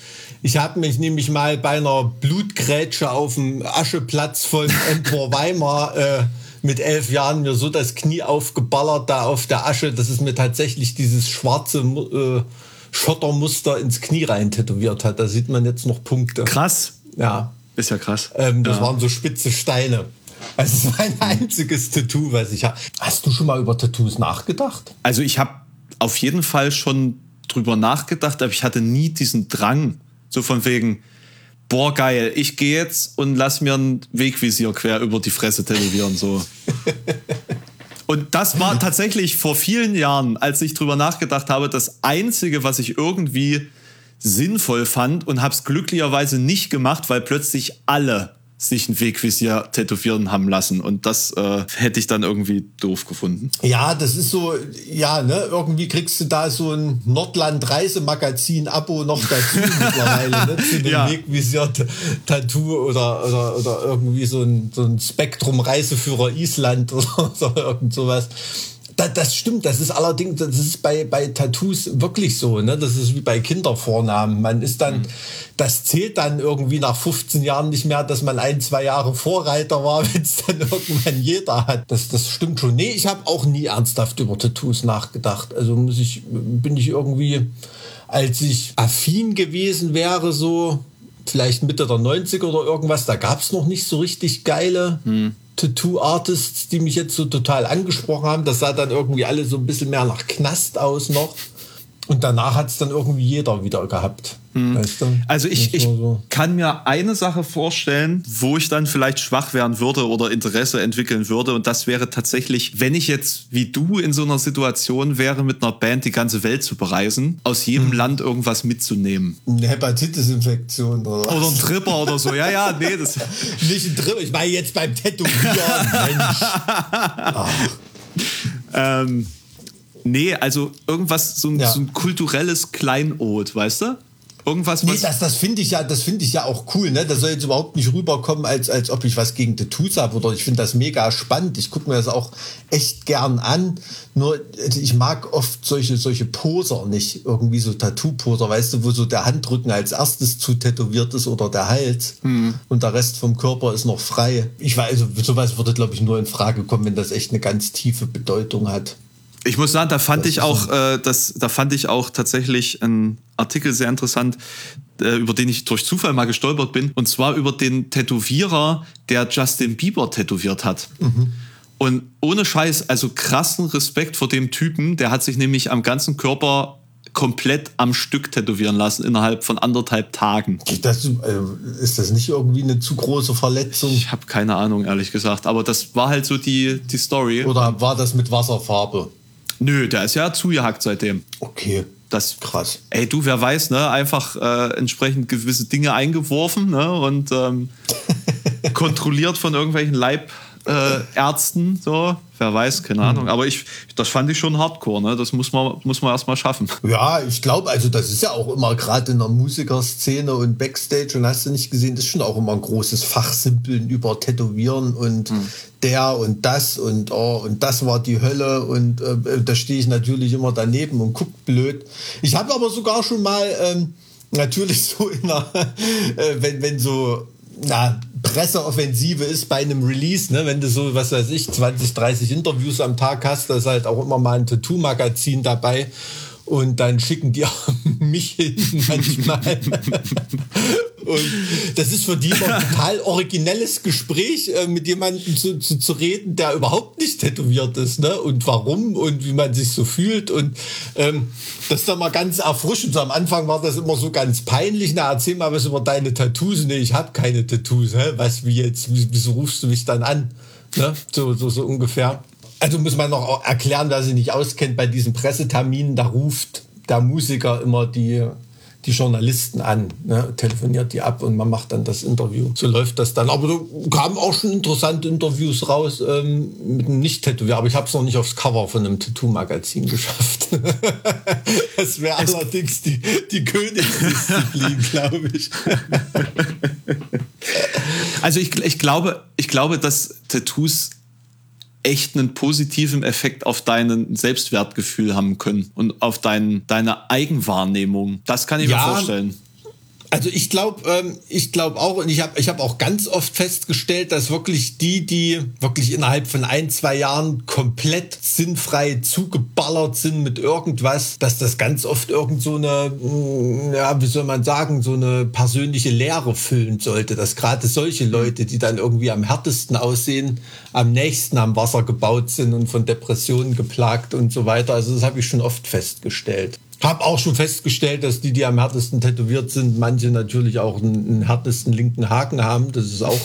Ich habe mich nämlich mal bei einer Blutgrätsche auf dem Ascheplatz von Empor Weimar äh, mit elf Jahren mir so das Knie aufgeballert da auf der Asche, dass es mir tatsächlich dieses schwarze äh, Schottermuster ins Knie rein tätowiert hat. Da sieht man jetzt noch Punkte. Krass. Ja. Ist ja krass. Ähm, das ja. waren so spitze Steine. Also es ist mein einziges Tattoo, was ich habe. Hast du schon mal über Tattoos nachgedacht? Also ich habe auf jeden Fall schon drüber nachgedacht, aber ich hatte nie diesen Drang, so von wegen, boah geil, ich gehe jetzt und lass mir ein Wegvisier quer über die Fresse tätowieren, so. Und das war tatsächlich vor vielen Jahren, als ich drüber nachgedacht habe, das Einzige, was ich irgendwie sinnvoll fand und habe es glücklicherweise nicht gemacht, weil plötzlich alle sich ein Wegvisier tätowieren haben lassen. Und das äh, hätte ich dann irgendwie doof gefunden. Ja, das ist so, ja, ne, irgendwie kriegst du da so ein Nordland-Reisemagazin-Abo noch dazu mittlerweile, ne, zu dem ja. Wegvisier-Tattoo oder, oder, oder irgendwie so ein, so ein Spektrum-Reiseführer Island oder so, irgend sowas. Das, das, stimmt, das ist allerdings, das ist bei, bei Tattoos wirklich so, ne? Das ist wie bei Kindervornamen. Man ist dann, mhm. das zählt dann irgendwie nach 15 Jahren nicht mehr, dass man ein, zwei Jahre Vorreiter war, wenn es dann irgendwann jeder hat. Das, das stimmt schon. Nee, ich habe auch nie ernsthaft über Tattoos nachgedacht. Also muss ich, bin ich irgendwie, als ich affin gewesen wäre, so vielleicht Mitte der 90er oder irgendwas, da gab es noch nicht so richtig geile. Mhm Tattoo-Artists, die mich jetzt so total angesprochen haben. Das sah dann irgendwie alle so ein bisschen mehr nach Knast aus noch. Und danach hat es dann irgendwie jeder wieder gehabt. Hm. Weißt du? Also ich, ich so. kann mir eine Sache vorstellen, wo ich dann vielleicht schwach werden würde oder Interesse entwickeln würde. Und das wäre tatsächlich, wenn ich jetzt wie du in so einer Situation wäre, mit einer Band die ganze Welt zu bereisen, aus jedem hm. Land irgendwas mitzunehmen. Eine Hepatitis-Infektion oder was? Oder ein Tripper oder so. Ja, ja, nee. Das Nicht ein Tripper, ich meine jetzt beim Tätowieren, Mensch. ähm, Nee, also irgendwas, so ein, ja. so ein kulturelles Kleinod, weißt du? Irgendwas, was nee, das, das finde ich ja, das finde ich ja auch cool, ne? Das soll jetzt überhaupt nicht rüberkommen, als, als ob ich was gegen Tattoos habe oder ich finde das mega spannend. Ich gucke mir das auch echt gern an. Nur ich mag oft solche, solche Poser nicht. Irgendwie so Tattoo-Poser, weißt du, wo so der Handrücken als erstes zu tätowiert ist oder der Hals mhm. und der Rest vom Körper ist noch frei. Ich weiß, also sowas würde, glaube ich, nur in Frage kommen, wenn das echt eine ganz tiefe Bedeutung hat. Ich muss sagen, da fand das ich auch, äh, das, da fand ich auch tatsächlich einen Artikel sehr interessant, äh, über den ich durch Zufall mal gestolpert bin. Und zwar über den Tätowierer, der Justin Bieber tätowiert hat. Mhm. Und ohne Scheiß, also krassen Respekt vor dem Typen. Der hat sich nämlich am ganzen Körper komplett am Stück tätowieren lassen innerhalb von anderthalb Tagen. Das, äh, ist das nicht irgendwie eine zu große Verletzung? Ich habe keine Ahnung, ehrlich gesagt. Aber das war halt so die, die Story. Oder war das mit Wasserfarbe? Nö, der ist ja zugehackt seitdem. Okay. Das krass. Ey, du, wer weiß, ne? Einfach äh, entsprechend gewisse Dinge eingeworfen, ne? Und ähm, kontrolliert von irgendwelchen Leibärzten, äh, so wer weiß, keine Ahnung. Aber ich, das fand ich schon hardcore, ne? Das muss man, muss man erstmal schaffen. Ja, ich glaube, also das ist ja auch immer gerade in der Musikerszene und Backstage und hast du nicht gesehen, das ist schon auch immer ein großes Fachsimpeln über Tätowieren und mhm. der und das und oh, und das war die Hölle und äh, da stehe ich natürlich immer daneben und guck blöd. Ich habe aber sogar schon mal ähm, natürlich so in der, äh, wenn, wenn so na, Presseoffensive ist bei einem Release, ne? wenn du so, was weiß ich, 20, 30 Interviews am Tag hast, da ist halt auch immer mal ein Tattoo-Magazin dabei. Und dann schicken die auch mich hin manchmal. und das ist für die immer ein total originelles Gespräch, äh, mit jemandem zu, zu, zu reden, der überhaupt nicht tätowiert ist, ne? Und warum und wie man sich so fühlt. Und ähm, das ist dann mal ganz erfrischend. So am Anfang war das immer so ganz peinlich. Na, erzähl mal was über deine Tattoos. Nee, ich habe keine Tattoos. Hä? Was, wie jetzt? Wieso rufst du mich dann an? Ne? So, so, so ungefähr. Also muss man noch erklären, wer sich nicht auskennt, bei diesen Presseterminen, da ruft der Musiker immer die, die Journalisten an, ne, telefoniert die ab und man macht dann das Interview. So läuft das dann. Aber da kamen auch schon interessante Interviews raus ähm, mit einem Nicht-Tätowier, aber ich habe es noch nicht aufs Cover von einem Tattoo-Magazin geschafft. das wäre allerdings die, die Königsdisziplin, glaube ich. also ich, ich, glaube, ich glaube, dass Tattoos echt einen positiven Effekt auf dein Selbstwertgefühl haben können und auf dein, deine Eigenwahrnehmung. Das kann ich ja, mir vorstellen. Also ich glaube, ähm, ich glaube auch, und ich habe ich hab auch ganz oft festgestellt, dass wirklich die, die wirklich innerhalb von ein, zwei Jahren komplett sinnfrei zugeballert sind mit irgendwas, dass das ganz oft irgend so eine, mm, ja, wie soll man sagen, so eine persönliche Leere füllen sollte. Dass gerade solche Leute, die dann irgendwie am härtesten aussehen, am nächsten am Wasser gebaut sind und von Depressionen geplagt und so weiter. Also das habe ich schon oft festgestellt. Hab auch schon festgestellt, dass die, die am härtesten tätowiert sind, manche natürlich auch einen, einen härtesten linken Haken haben. Das ist auch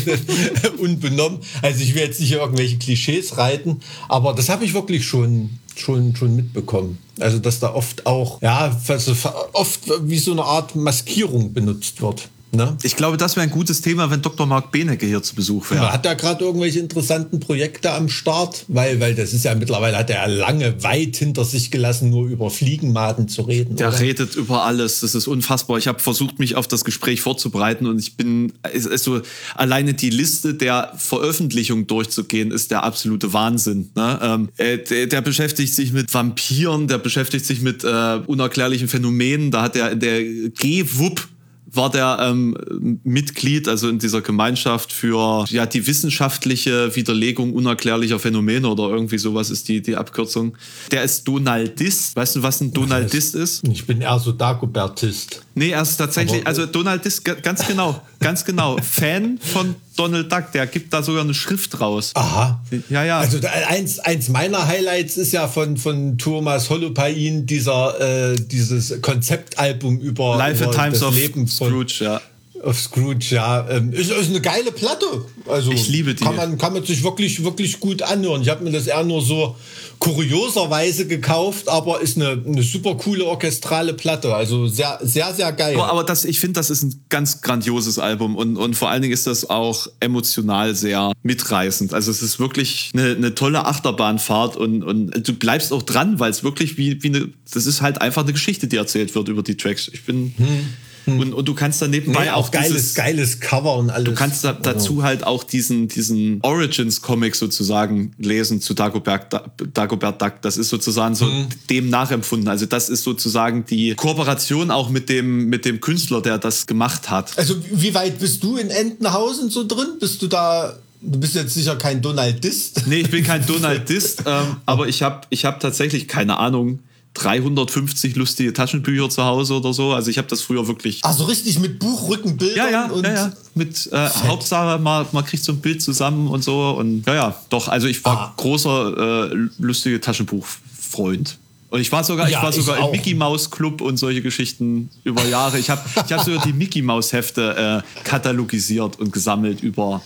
unbenommen. Also ich will jetzt nicht irgendwelche Klischees reiten, aber das habe ich wirklich schon schon schon mitbekommen. Also dass da oft auch ja also oft wie so eine Art Maskierung benutzt wird. Ne? Ich glaube, das wäre ein gutes Thema, wenn Dr. Marc Benecke hier zu Besuch wäre. Ja, hat er gerade irgendwelche interessanten Projekte am Start? Weil, weil das ist ja mittlerweile, hat er lange weit hinter sich gelassen, nur über Fliegenmaden zu reden. Der oder? redet über alles. Das ist unfassbar. Ich habe versucht, mich auf das Gespräch vorzubereiten und ich bin, also alleine die Liste der Veröffentlichungen durchzugehen, ist der absolute Wahnsinn. Ne? Ähm, äh, der, der, beschäftigt sich mit Vampiren, der beschäftigt sich mit äh, unerklärlichen Phänomenen. Da hat er in der G-WUP war der ähm, Mitglied, also in dieser Gemeinschaft für ja die wissenschaftliche Widerlegung unerklärlicher Phänomene oder irgendwie sowas ist die, die Abkürzung. Der ist Donaldist. Weißt du, was ein Donaldist ist? Ich bin eher so Dagobertist. Nee, er ist tatsächlich, also Donaldist, ganz genau, ganz genau, Fan von Donald Duck, der gibt da sogar eine Schrift raus. Aha. Ja, ja. Also eins, eins meiner Highlights ist ja von, von Thomas Holopain dieser, äh, dieses Konzeptalbum über, Life über Times das of Leben von Scrooge, ja. Auf Scrooge, ja. Ähm, ist, ist eine geile Platte. Also ich liebe die. Kann man, kann man sich wirklich, wirklich gut anhören. Ich habe mir das eher nur so kurioserweise gekauft, aber ist eine, eine super coole orchestrale Platte. Also sehr, sehr, sehr geil. Aber, aber das, ich finde, das ist ein ganz grandioses Album und, und vor allen Dingen ist das auch emotional sehr mitreißend. Also es ist wirklich eine, eine tolle Achterbahnfahrt und, und du bleibst auch dran, weil es wirklich wie, wie eine, das ist halt einfach eine Geschichte, die erzählt wird über die Tracks. Ich bin, hm. Und, und du kannst dann nebenbei nee, auch, auch geiles, dieses, geiles Cover und alles. Du kannst da, dazu halt auch diesen, diesen Origins-Comic sozusagen lesen zu Dagobert, Dagobert Duck. Das ist sozusagen so hm. dem nachempfunden. Also das ist sozusagen die Kooperation auch mit dem, mit dem Künstler, der das gemacht hat. Also wie weit bist du in Entenhausen so drin? Bist du da Du bist jetzt sicher kein Donaldist. Nee, ich bin kein Donaldist, ähm, aber ich habe ich hab tatsächlich keine Ahnung, 350 lustige Taschenbücher zu Hause oder so. Also ich habe das früher wirklich. Also richtig mit Buchrückenbildern ja, ja, und ja, ja. Mit äh, Hauptsache, man, man kriegt so ein Bild zusammen und so. Und ja, ja, doch. Also ich war ah. großer äh, lustige Taschenbuchfreund. Und ich war sogar, ja, ich war sogar im Mickey Mouse Club und solche Geschichten über Jahre. Ich habe ich hab sogar die Mickey Mouse Hefte äh, katalogisiert und gesammelt über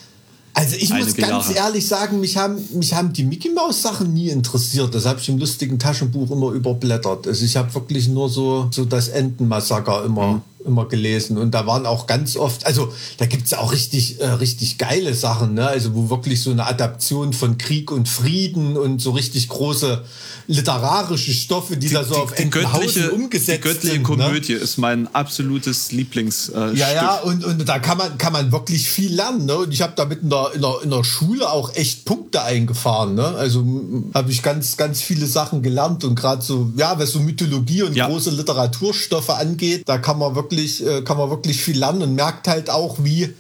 also ich muss ganz Jahre. ehrlich sagen, mich haben, mich haben die Mickey Mouse Sachen nie interessiert. Das habe ich im lustigen Taschenbuch immer überblättert. Also ich habe wirklich nur so, so das Entenmassaker immer. Mhm immer gelesen und da waren auch ganz oft, also da gibt es auch richtig, äh, richtig geile Sachen, ne? also wo wirklich so eine Adaption von Krieg und Frieden und so richtig große literarische Stoffe, die, die da so die, auf die göttliche, umgesetzt die göttliche sind, ne? Komödie ne? ist mein absolutes Lieblings. Äh, ja, ja, und, und da kann man, kann man wirklich viel lernen. Ne? Und ich habe damit in der, in, der, in der Schule auch echt Punkte eingefahren. Ne? Also habe ich ganz, ganz viele Sachen gelernt und gerade so, ja, was so Mythologie und ja. große Literaturstoffe angeht, da kann man wirklich, äh, kann man wirklich viel lernen und merkt halt auch, wie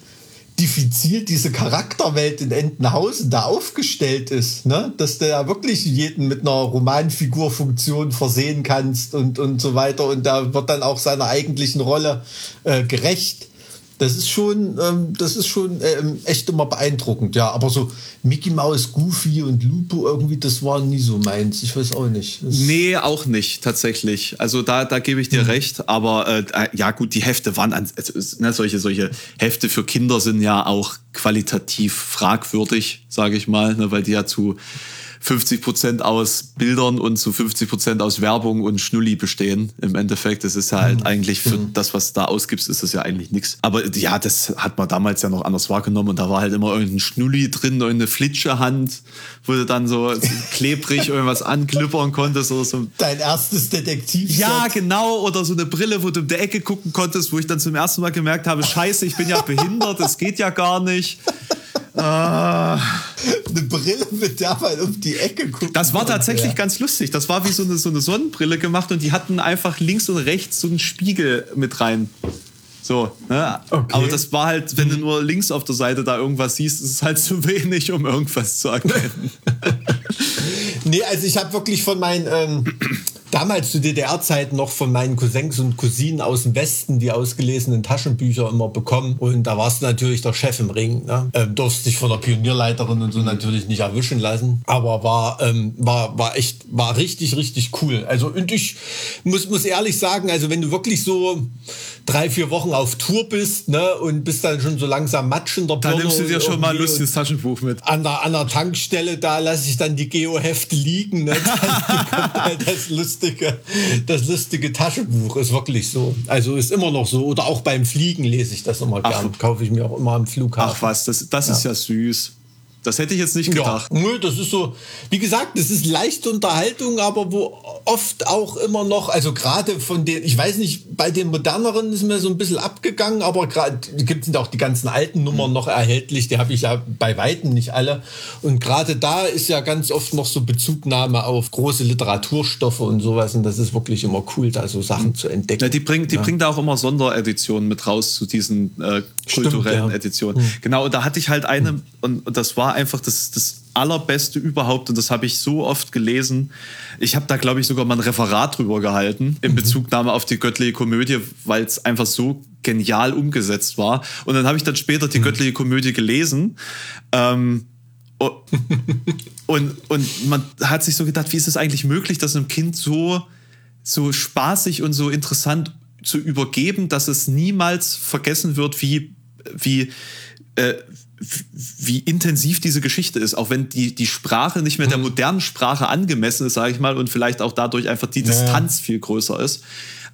diffizil diese Charakterwelt in Entenhausen da aufgestellt ist, ne? Dass du ja wirklich jeden mit einer Romanfigurfunktion versehen kannst und, und so weiter und da wird dann auch seiner eigentlichen Rolle äh, gerecht. Das ist schon, ähm, das ist schon ähm, echt immer beeindruckend, ja. Aber so Mickey Mouse, Goofy und Lupo irgendwie, das war nie so meins. Ich weiß auch nicht. Das nee, auch nicht, tatsächlich. Also da, da gebe ich dir mhm. recht. Aber äh, ja, gut, die Hefte waren an, also, ne, solche, solche Hefte für Kinder sind ja auch qualitativ fragwürdig, sage ich mal, ne, weil die ja zu 50 Prozent aus Bildern und zu 50 Prozent aus Werbung und Schnulli bestehen. Im Endeffekt, das ist halt mhm. eigentlich für mhm. das, was da ausgibst, ist das ja eigentlich nichts. Aber ja, das hat man damals ja noch anders wahrgenommen und da war halt immer irgendein Schnulli drin, irgendeine Flitschehand, wo du dann so klebrig irgendwas anklippern konntest oder so. Dein erstes Detektiv. Ja, genau. Oder so eine Brille, wo du um die Ecke gucken konntest, wo ich dann zum ersten Mal gemerkt habe, scheiße, ich bin ja behindert, das geht ja gar nicht. Ah. Eine Brille, mit der man um die Ecke guckt. Das war tatsächlich ja. ganz lustig. Das war wie so eine, so eine Sonnenbrille gemacht und die hatten einfach links und rechts so einen Spiegel mit rein. So, ne? Okay. Aber das war halt, wenn du nur links auf der Seite da irgendwas siehst, ist es halt zu wenig, um irgendwas zu erkennen. nee, also ich habe wirklich von meinen ähm, damals zu DDR-Zeiten noch von meinen Cousins und Cousinen aus dem Westen die ausgelesenen Taschenbücher immer bekommen. Und da warst du natürlich der Chef im Ring. Ne? Ähm, durfst dich von der Pionierleiterin und so natürlich nicht erwischen lassen. Aber war, ähm, war, war echt, war richtig, richtig cool. Also, und ich muss, muss ehrlich sagen, also wenn du wirklich so drei, vier Wochen auf Tour bist ne, und bist dann schon so langsam Matsch in der Birne. Dann nimmst du dir schon mal ein lustiges Taschenbuch mit. An der, an der Tankstelle, da lasse ich dann die Geo-Hefte liegen. Ne? Kommt halt das lustige lustige, das lustige Taschenbuch ist wirklich so. Also ist immer noch so. Oder auch beim Fliegen lese ich das immer gern. Ach, Kaufe ich mir auch immer am Flughafen. Ach was, das, das ja. ist ja süß. Das hätte ich jetzt nicht gedacht. Ja, nö, das ist so, wie gesagt, das ist leichte Unterhaltung, aber wo oft auch immer noch, also gerade von den, ich weiß nicht, bei den moderneren ist mir so ein bisschen abgegangen, aber gerade gibt es auch die ganzen alten Nummern noch erhältlich, die habe ich ja bei Weitem nicht alle. Und gerade da ist ja ganz oft noch so Bezugnahme auf große Literaturstoffe und sowas. Und das ist wirklich immer cool, da so Sachen mhm. zu entdecken. Ja, die bringt, die ja. bringt auch immer Sondereditionen mit raus zu diesen äh, kulturellen Stimmt, ja. Editionen. Mhm. Genau, und da hatte ich halt eine, mhm. und, und das war einfach das, das allerbeste überhaupt und das habe ich so oft gelesen. Ich habe da, glaube ich, sogar mal ein Referat drüber gehalten in mhm. Bezugnahme auf die göttliche Komödie, weil es einfach so genial umgesetzt war. Und dann habe ich dann später die mhm. göttliche Komödie gelesen. Ähm, und, und man hat sich so gedacht, wie ist es eigentlich möglich, dass einem Kind so, so spaßig und so interessant zu übergeben, dass es niemals vergessen wird, wie, wie, äh, wie intensiv diese Geschichte ist, auch wenn die, die Sprache nicht mehr der mhm. modernen Sprache angemessen ist, sage ich mal, und vielleicht auch dadurch einfach die Distanz viel größer ist.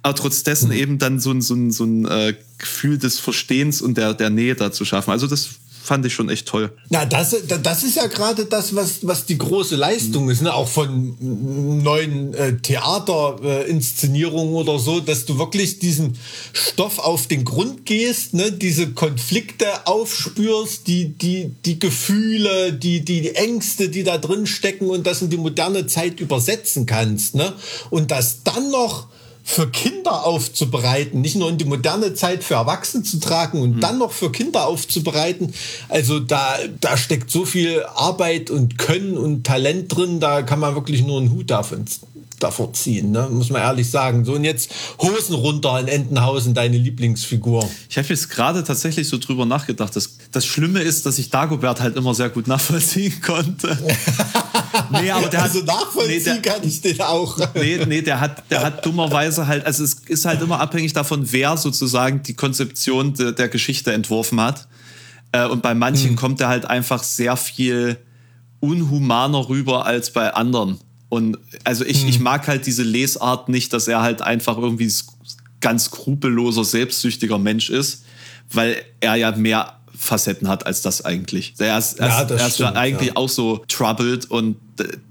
Aber trotz dessen mhm. eben dann so ein, so ein, so ein äh, Gefühl des Verstehens und der, der Nähe da zu schaffen. Also das fand ich schon echt toll. Na, das, das ist ja gerade das, was, was die große Leistung ist, ne? auch von neuen äh, Theaterinszenierungen äh, oder so, dass du wirklich diesen Stoff auf den Grund gehst, ne? diese Konflikte aufspürst, die, die, die Gefühle, die, die Ängste, die da drin stecken und das in die moderne Zeit übersetzen kannst. Ne? Und das dann noch für Kinder aufzubereiten, nicht nur in die moderne Zeit für Erwachsene zu tragen und mhm. dann noch für Kinder aufzubereiten. Also da, da steckt so viel Arbeit und Können und Talent drin, da kann man wirklich nur einen Hut davon davor ziehen, ne? muss man ehrlich sagen. So und jetzt Hosen runter in Entenhausen, deine Lieblingsfigur. Ich habe jetzt gerade tatsächlich so drüber nachgedacht. Das, das Schlimme ist, dass ich Dagobert halt immer sehr gut nachvollziehen konnte. nee, aber der also hat, nachvollziehen nee, der, kann ich den auch. nee, nee, der hat, der hat dummerweise halt, also es ist halt immer abhängig davon, wer sozusagen die Konzeption de, der Geschichte entworfen hat. Äh, und bei manchen hm. kommt er halt einfach sehr viel unhumaner rüber als bei anderen. Und also ich, hm. ich mag halt diese Lesart nicht, dass er halt einfach irgendwie ganz skrupelloser, selbstsüchtiger Mensch ist, weil er ja mehr Facetten hat als das eigentlich. Er ist, ja, er ist stimmt, eigentlich ja. auch so troubled und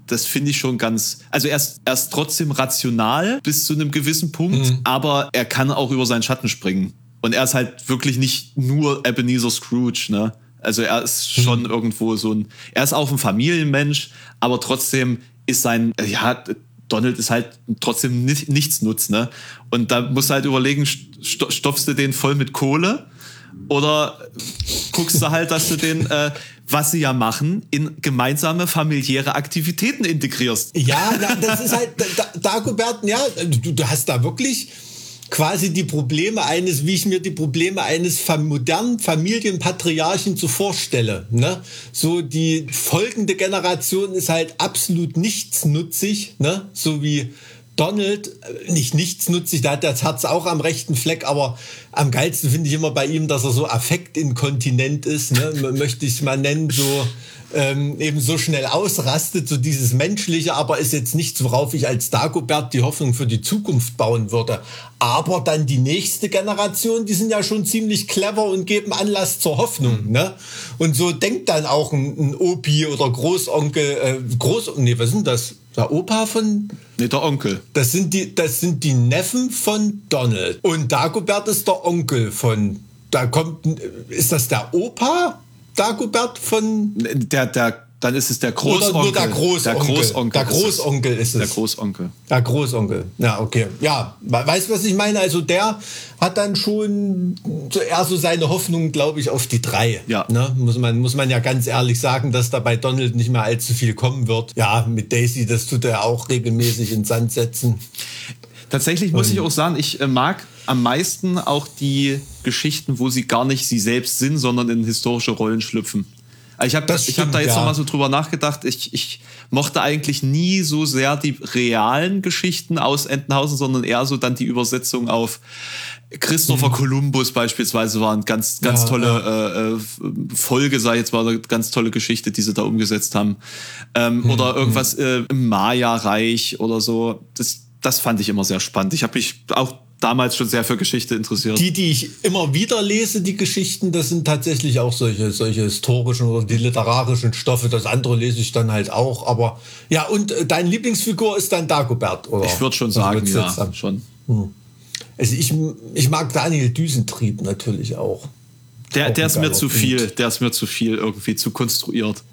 das finde ich schon ganz. Also er ist, er ist trotzdem rational bis zu einem gewissen Punkt, mhm. aber er kann auch über seinen Schatten springen. Und er ist halt wirklich nicht nur Ebenezer Scrooge, ne? Also er ist schon mhm. irgendwo so ein. Er ist auch ein Familienmensch, aber trotzdem ist sein, ja, Donald ist halt trotzdem nicht, nichts nutz, ne? Und da musst du halt überlegen, stopfst du den voll mit Kohle Oder guckst du halt, dass du den, äh, was sie ja machen, in gemeinsame familiäre Aktivitäten integrierst. Ja, das ist halt, da, Dagobert, ja, du, du hast da wirklich quasi die Probleme eines, wie ich mir die Probleme eines modernen Familienpatriarchen so vorstelle. Ne? So die folgende Generation ist halt absolut nichtsnutzig, ne? so wie Donald, äh, nicht nichtsnutzig, da hat das Herz auch am rechten Fleck, aber am geilsten finde ich immer bei ihm, dass er so affektinkontinent ist, ne? möchte ich es mal nennen, so ähm, eben so schnell ausrastet, so dieses Menschliche, aber ist jetzt nichts, worauf ich als Dagobert die Hoffnung für die Zukunft bauen würde. Aber dann die nächste Generation, die sind ja schon ziemlich clever und geben Anlass zur Hoffnung. Ne? Und so denkt dann auch ein, ein Opi oder Großonkel, äh, Groß, nee, was sind das? Der Opa von. Nee, der Onkel. Das sind die, das sind die Neffen von Donald. Und Dagobert ist der Onkel von. Da kommt. Ist das der Opa? Dagobert von. Der, der, dann ist es der Großonkel. Oder nur der Großonkel. Der Großonkel, der Großonkel ist es. Der Großonkel. Der Großonkel. Ja, okay. Ja, weißt du, was ich meine? Also der hat dann schon eher so seine Hoffnung, glaube ich, auf die drei. Ja. Ne? Muss, man, muss man ja ganz ehrlich sagen, dass da bei Donald nicht mehr allzu viel kommen wird. Ja, mit Daisy, das tut er auch regelmäßig in Sand setzen. Tatsächlich muss Und ich auch sagen, ich äh, mag am meisten auch die Geschichten, wo sie gar nicht sie selbst sind, sondern in historische Rollen schlüpfen. Also ich habe hab da jetzt ja. noch mal so drüber nachgedacht. Ich, ich mochte eigentlich nie so sehr die realen Geschichten aus Entenhausen, sondern eher so dann die Übersetzung auf Christopher mhm. Columbus beispielsweise war eine ganz, ganz ja, tolle ja. Äh, äh Folge, sei jetzt mal eine ganz tolle Geschichte, die sie da umgesetzt haben. Ähm, mhm. Oder irgendwas äh, im Maya-Reich oder so. Das, das fand ich immer sehr spannend. Ich habe mich auch damals schon sehr für Geschichte interessiert. Die, die ich immer wieder lese, die Geschichten, das sind tatsächlich auch solche, solche historischen oder die literarischen Stoffe. Das andere lese ich dann halt auch. Aber ja, und äh, deine Lieblingsfigur ist dann Dagobert, oder? Ich würde schon sagen, ja, schon. Hm. Also ich, ich mag Daniel Düsentrieb natürlich auch. Der, auch der ist mir zu viel, der ist mir zu viel irgendwie zu konstruiert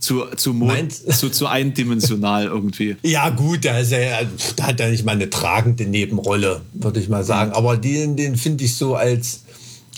zu, zu, zu, zu eindimensional irgendwie. Ja, gut, da, ist er, da hat er nicht mal eine tragende Nebenrolle, würde ich mal sagen. Aber den, den finde ich so als,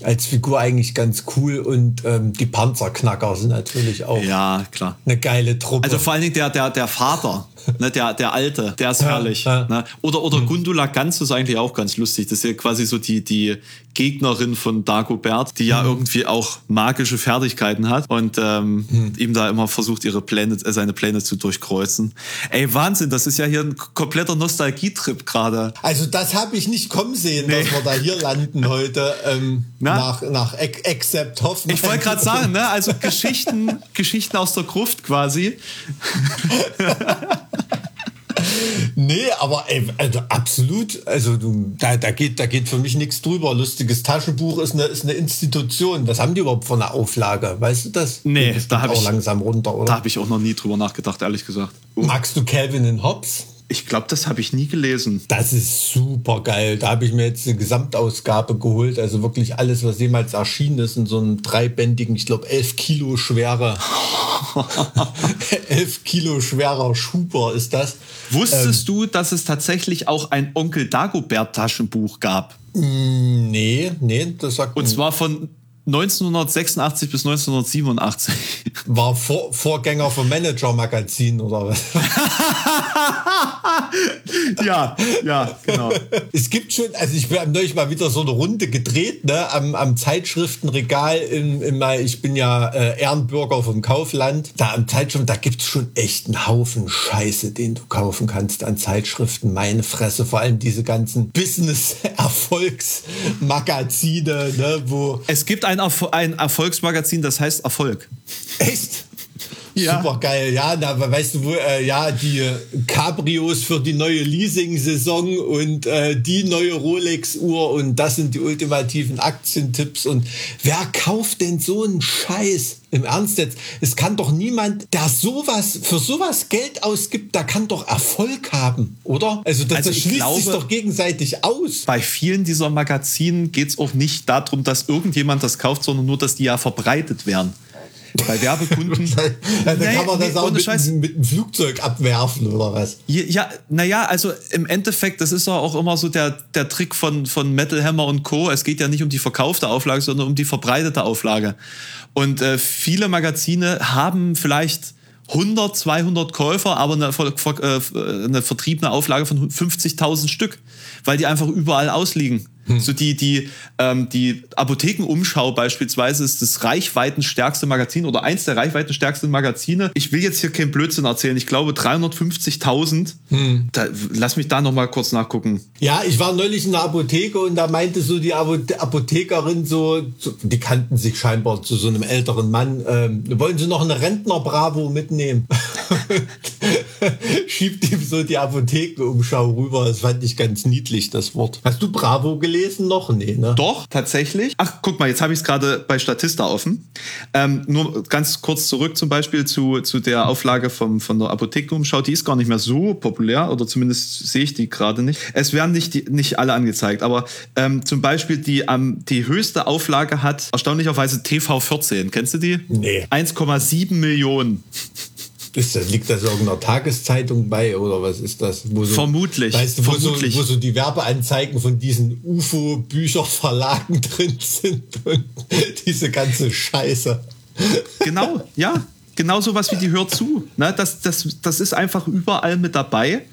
als Figur eigentlich ganz cool und ähm, die Panzerknacker sind natürlich auch ja, klar. eine geile Truppe. Also vor allen Dingen der, der, der Vater, ne, der, der Alte, der ist herrlich. Ja, Ne? Oder, oder mhm. Gundula Ganz ist eigentlich auch ganz lustig. Das ist ja quasi so die, die Gegnerin von Dagobert, die ja mhm. irgendwie auch magische Fertigkeiten hat und ähm, mhm. ihm da immer versucht, ihre Pläne, äh, seine Pläne zu durchkreuzen. Ey, Wahnsinn, das ist ja hier ein kompletter Nostalgietrip gerade. Also das habe ich nicht kommen sehen, nee. dass wir da hier landen heute ähm, nach, nach Except Hoffmann. Ich wollte gerade sagen, ne? also Geschichten, Geschichten aus der Gruft quasi. nee, aber ey, also absolut, also du, da, da, geht, da geht für mich nichts drüber. Lustiges Taschenbuch ist eine, ist eine Institution. Was haben die überhaupt für eine Auflage? Weißt du das? Nee, da habe ich langsam runter, oder? Da habe ich auch noch nie drüber nachgedacht, ehrlich gesagt. Oh. Magst du Calvin in Hobbes? Ich glaube, das habe ich nie gelesen. Das ist super geil. Da habe ich mir jetzt eine Gesamtausgabe geholt. Also wirklich alles, was jemals erschienen ist, in so einem dreibändigen, ich glaube, elf Kilo schwerer, elf Kilo schwerer Schuber ist das. Wusstest ähm, du, dass es tatsächlich auch ein Onkel Dagobert Taschenbuch gab? Mm, nee, nee, das sagt Und zwar von 1986 bis 1987. War Vor Vorgänger vom Manager-Magazin oder was? ja, ja, genau. Es gibt schon, also ich habe neulich mal wieder so eine Runde gedreht, ne, am, am Zeitschriftenregal. In, in, ich bin ja äh, Ehrenbürger vom Kaufland. Da am Zeitschrift, da gibt's schon echt einen Haufen Scheiße, den du kaufen kannst an Zeitschriften. Meine Fresse, vor allem diese ganzen Business-Erfolgsmagazine, ne, wo. Es gibt ein, Erfol ein Erfolgsmagazin, das heißt Erfolg. Echt? Ja. Super geil, ja. Da weißt du, wo, äh, ja, die Cabrios für die neue Leasing-Saison und äh, die neue Rolex-Uhr und das sind die ultimativen Aktientipps. Und wer kauft denn so einen Scheiß? Im Ernst jetzt, es kann doch niemand, der sowas, für sowas Geld ausgibt, der kann doch Erfolg haben, oder? Also das, also das schließt glaube, sich doch gegenseitig aus. Bei vielen dieser Magazinen geht es auch nicht darum, dass irgendjemand das kauft, sondern nur, dass die ja verbreitet werden. Bei Werbekunden. ja, dann kann man das auch mit, mit, einem Flugzeug abwerfen oder was? Ja, naja, also im Endeffekt, das ist auch immer so der, der Trick von, von Metal Hammer und Co. Es geht ja nicht um die verkaufte Auflage, sondern um die verbreitete Auflage. Und äh, viele Magazine haben vielleicht 100, 200 Käufer, aber eine, äh, eine vertriebene Auflage von 50.000 Stück, weil die einfach überall ausliegen. Hm. So die, die, ähm, die Apothekenumschau beispielsweise ist das reichweitenstärkste Magazin oder eins der reichweitenstärksten Magazine. Ich will jetzt hier keinen Blödsinn erzählen. Ich glaube 350.000. Hm. lass mich da noch mal kurz nachgucken. Ja, ich war neulich in der Apotheke und da meinte so die Apothekerin so, die kannten sich scheinbar zu so einem älteren Mann. Ähm, wollen Sie noch eine Rentner Bravo mitnehmen? Schiebt ihm so die Apothekenumschau rüber. Das fand ich ganz niedlich, das Wort. Hast du Bravo gelesen? Gelesen noch? Nee, ne? Doch, tatsächlich. Ach, guck mal, jetzt habe ich es gerade bei Statista offen. Ähm, nur ganz kurz zurück zum Beispiel zu, zu der Auflage vom, von der Apothekenumschau. Die ist gar nicht mehr so populär oder zumindest sehe ich die gerade nicht. Es werden nicht, die, nicht alle angezeigt, aber ähm, zum Beispiel die, ähm, die höchste Auflage hat erstaunlicherweise TV14. Kennst du die? Nee. 1,7 Millionen. Ist das, liegt das irgendeiner Tageszeitung bei oder was ist das? So, vermutlich. Weißt du, wo, vermutlich. So, wo so die Werbeanzeigen von diesen UFO-Bücherverlagen drin sind und diese ganze Scheiße. Genau, ja. Genau sowas wie die Hört zu. Ne, das, das, das ist einfach überall mit dabei.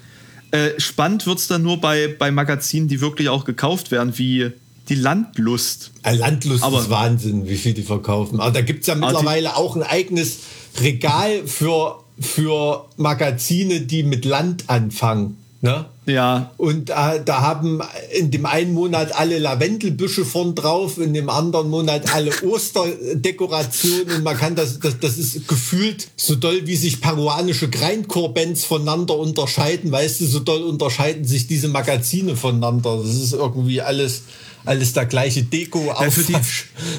Äh, spannend wird es dann nur bei, bei Magazinen, die wirklich auch gekauft werden, wie die Landlust. Ein Landlust Aber, ist Wahnsinn, wie viel die verkaufen. Aber da gibt es ja mittlerweile auch ein eigenes Regal für für Magazine, die mit Land anfangen. Ne? Ja. Und äh, da haben in dem einen Monat alle Lavendelbüsche vorn drauf, in dem anderen Monat alle Osterdekorationen und man kann das, das, das ist gefühlt so doll, wie sich peruanische Grindcore-Bands voneinander unterscheiden, weißt du, so doll unterscheiden sich diese Magazine voneinander. Das ist irgendwie alles, alles der gleiche deko ja, für, die,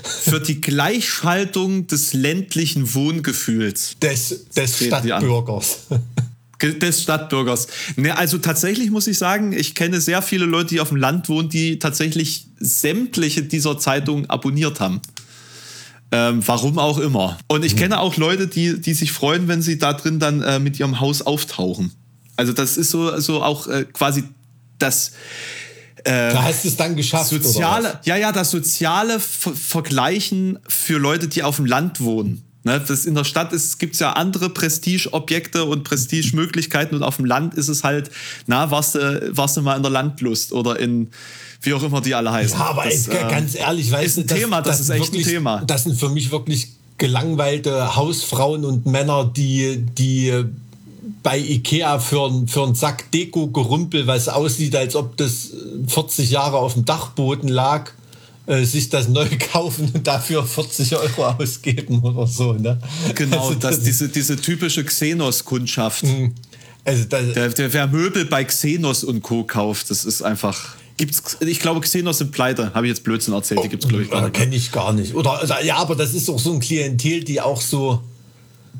für die Gleichschaltung des ländlichen Wohngefühls. Des, des Stadtbürgers. Des Stadtbürgers. Ne, also tatsächlich muss ich sagen, ich kenne sehr viele Leute, die auf dem Land wohnen, die tatsächlich sämtliche dieser Zeitungen abonniert haben. Ähm, warum auch immer. Und ich mhm. kenne auch Leute, die, die sich freuen, wenn sie da drin dann äh, mit ihrem Haus auftauchen. Also das ist so, so auch äh, quasi das äh, da hast du es dann geschafft. Soziale, ja, ja, das soziale Ver Vergleichen für Leute, die auf dem Land wohnen. Ne, das in der Stadt gibt es ja andere Prestigeobjekte und Prestigemöglichkeiten und auf dem Land ist es halt, na, warst du, warst du mal in der Landlust oder in, wie auch immer die alle heißen. Ja, aber das, äh, ganz ehrlich, weißt ist ein du, Thema, das, das, ist echt wirklich, ein Thema. Das sind für mich wirklich gelangweilte Hausfrauen und Männer, die, die bei Ikea für, für einen Sack Deko-Gerümpel, was aussieht, als ob das 40 Jahre auf dem Dachboden lag, äh, sich das neu kaufen und dafür 40 Euro ausgeben oder so. Ne? Genau, also das, das diese, diese typische Xenos-Kundschaft. Mhm. Also der, der, wer Möbel bei Xenos und Co. kauft, das ist einfach. Gibt's, ich glaube, Xenos sind pleite. Habe ich jetzt Blödsinn erzählt. Die gibt es, glaube ich, gar nicht. Kenne ich gar nicht. Oder, also, ja, aber das ist auch so ein Klientel, die auch so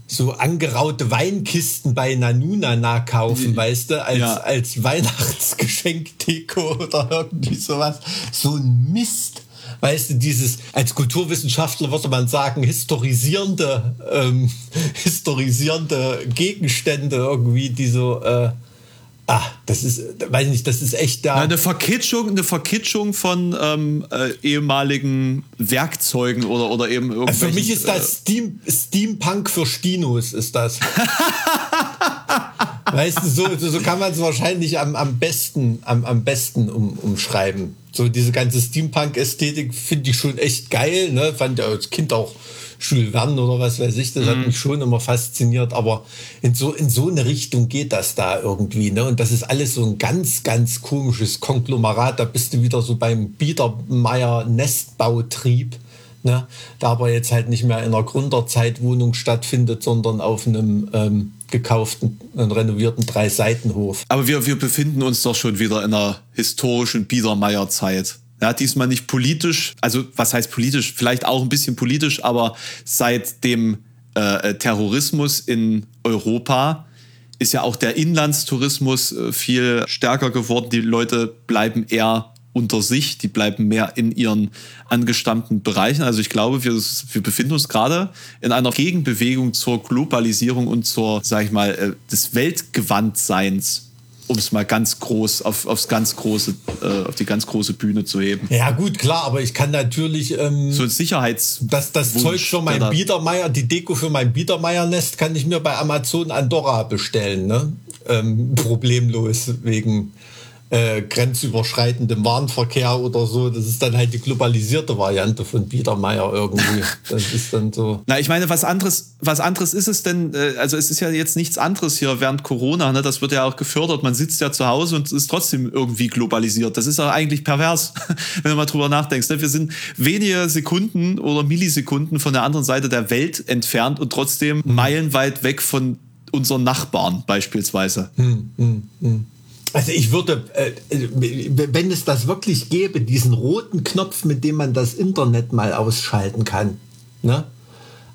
so angeraute Weinkisten bei Nanuna nachkaufen, weißt du, als, ja. als Weihnachtsgeschenk-Deko oder irgendwie sowas. So ein Mist. Weißt du, dieses, als Kulturwissenschaftler würde man sagen, historisierende, ähm, historisierende Gegenstände irgendwie, die so, äh, Ah, das ist, weiß nicht, das ist echt da. eine Verkitschung, eine Verkitschung von ähm, äh, ehemaligen Werkzeugen oder, oder eben irgendwelchen. Für mich ist das äh, Steam, Steampunk für Stinos, ist das. weißt du, so, so kann man es wahrscheinlich am, am besten, am, am besten um, umschreiben. So diese ganze Steampunk-Ästhetik finde ich schon echt geil, ne? Fand ja als Kind auch Jules Verne oder was weiß ich, das mhm. hat mich schon immer fasziniert, aber in so, in so eine Richtung geht das da irgendwie, ne? Und das ist alles so ein ganz, ganz komisches Konglomerat, da bist du wieder so beim Biedermeier Nestbautrieb, ne? Da aber jetzt halt nicht mehr in einer Gründerzeitwohnung stattfindet, sondern auf einem, ähm, gekauften und renovierten Drei-Seitenhof. Aber wir, wir befinden uns doch schon wieder in einer historischen Biedermeier-Zeit. Ja, diesmal nicht politisch, also was heißt politisch? Vielleicht auch ein bisschen politisch, aber seit dem äh, Terrorismus in Europa ist ja auch der Inlandstourismus äh, viel stärker geworden. Die Leute bleiben eher unter sich, die bleiben mehr in ihren angestammten Bereichen. Also ich glaube, wir, wir befinden uns gerade in einer Gegenbewegung zur Globalisierung und zur, sag ich mal, äh, des Weltgewandtseins um es mal ganz groß auf, aufs ganz große, äh, auf die ganz große Bühne zu heben. Ja, gut, klar, aber ich kann natürlich. Ähm, so ein Sicherheits. Das, das Zeug für mein Biedermeier, die Deko für mein Biedermeier-Nest kann ich mir bei Amazon Andorra bestellen, ne? Ähm, problemlos wegen äh, grenzüberschreitendem Warenverkehr oder so. Das ist dann halt die globalisierte Variante von Biedermeier irgendwie. Das ist dann so. Na, ich meine, was anderes, was anderes ist es denn, äh, also es ist ja jetzt nichts anderes hier während Corona, ne? Das wird ja auch gefördert. Man sitzt ja zu Hause und ist trotzdem irgendwie globalisiert. Das ist ja eigentlich pervers, wenn du mal drüber nachdenkst. Ne? Wir sind wenige Sekunden oder Millisekunden von der anderen Seite der Welt entfernt und trotzdem hm. meilenweit weg von unseren Nachbarn beispielsweise. Hm, hm, hm. Also ich würde, äh, wenn es das wirklich gäbe, diesen roten Knopf, mit dem man das Internet mal ausschalten kann, ne?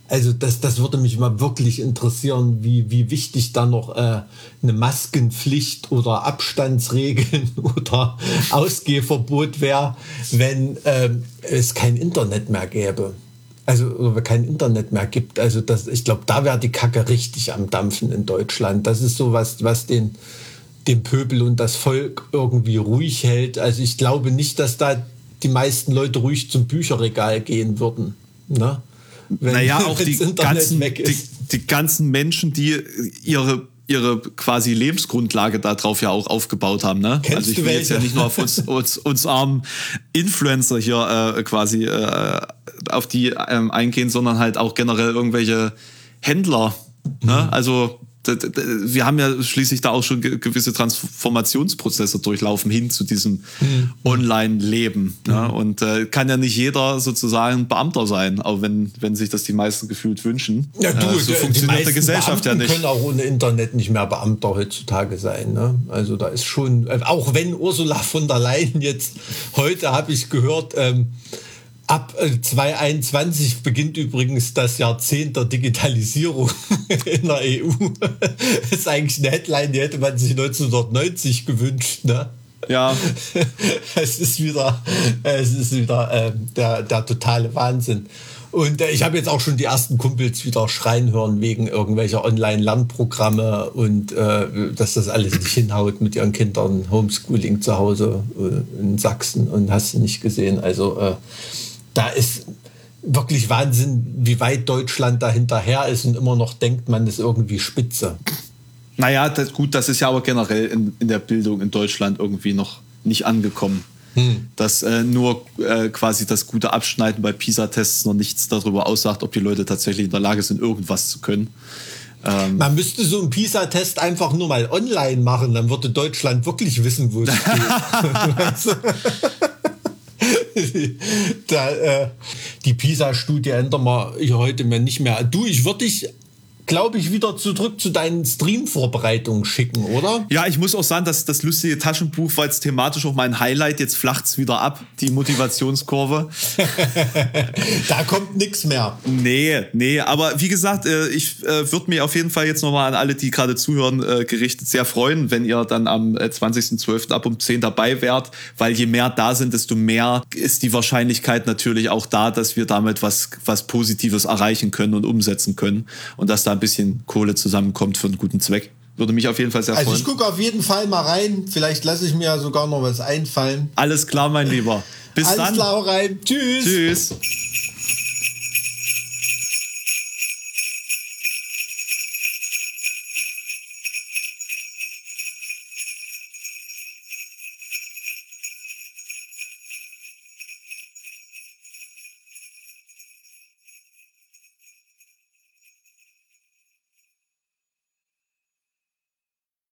Also das, das würde mich mal wirklich interessieren, wie, wie wichtig da noch äh, eine Maskenpflicht oder Abstandsregeln oder Ausgehverbot wäre, wenn äh, es kein Internet mehr gäbe. Also oder kein Internet mehr gibt. Also das, ich glaube, da wäre die Kacke richtig am Dampfen in Deutschland. Das ist so was, was den den Pöbel und das Volk irgendwie ruhig hält. Also ich glaube nicht, dass da die meisten Leute ruhig zum Bücherregal gehen würden. Ne? Wenn, naja, auch die ganzen, die, die ganzen Menschen, die ihre ihre quasi Lebensgrundlage darauf ja auch aufgebaut haben. Ne? Kennst also ich will jetzt ja nicht nur auf uns, uns, uns armen Influencer hier äh, quasi äh, auf die ähm, eingehen, sondern halt auch generell irgendwelche Händler. Ne? Mhm. Also wir haben ja schließlich da auch schon gewisse Transformationsprozesse durchlaufen hin zu diesem mhm. Online-Leben. Mhm. Ja, und äh, kann ja nicht jeder sozusagen Beamter sein, auch wenn, wenn sich das die meisten gefühlt wünschen. Ja, du, äh, so die, funktioniert die der Gesellschaft Beamten ja nicht. können auch ohne Internet nicht mehr Beamter heutzutage sein. Ne? Also da ist schon, äh, auch wenn Ursula von der Leyen jetzt heute habe ich gehört, ähm, Ab 2021 äh, beginnt übrigens das Jahrzehnt der Digitalisierung in der EU. Das ist eigentlich eine Headline, die hätte man sich 1990 gewünscht. Ne? Ja. Es ist wieder, es ist wieder äh, der, der totale Wahnsinn. Und äh, ich habe jetzt auch schon die ersten Kumpels wieder schreien hören wegen irgendwelcher Online-Lernprogramme und äh, dass das alles nicht hinhaut mit ihren Kindern. Homeschooling zu Hause äh, in Sachsen und hast du nicht gesehen. Also äh, da ist wirklich Wahnsinn, wie weit Deutschland da hinterher ist und immer noch denkt, man ist irgendwie spitze. Naja, das, gut, das ist ja aber generell in, in der Bildung in Deutschland irgendwie noch nicht angekommen. Hm. Dass äh, nur äh, quasi das gute Abschneiden bei PISA-Tests noch nichts darüber aussagt, ob die Leute tatsächlich in der Lage sind, irgendwas zu können. Ähm Man müsste so einen PISA-Test einfach nur mal online machen, dann würde Deutschland wirklich wissen, wo es steht. da, äh, die PISA-Studie ändern wir heute mir nicht mehr. Du, ich würde dich glaube ich, wieder zurück zu deinen Stream-Vorbereitungen schicken, oder? Ja, ich muss auch sagen, dass das lustige Taschenbuch war jetzt thematisch auch mein Highlight. Jetzt flacht es wieder ab, die Motivationskurve. da kommt nichts mehr. Nee, nee, aber wie gesagt, äh, ich äh, würde mir auf jeden Fall jetzt nochmal an alle, die gerade zuhören, äh, gerichtet sehr freuen, wenn ihr dann am 20.12. ab um 10 dabei wärt, weil je mehr da sind, desto mehr ist die Wahrscheinlichkeit natürlich auch da, dass wir damit was, was Positives erreichen können und umsetzen können und dass da ein bisschen Kohle zusammenkommt für einen guten Zweck. Würde mich auf jeden Fall sehr also freuen. Also ich gucke auf jeden Fall mal rein. Vielleicht lasse ich mir ja sogar noch was einfallen. Alles klar, mein Lieber. Bis Alles dann. Alles klar rein. Tschüss. Tschüss.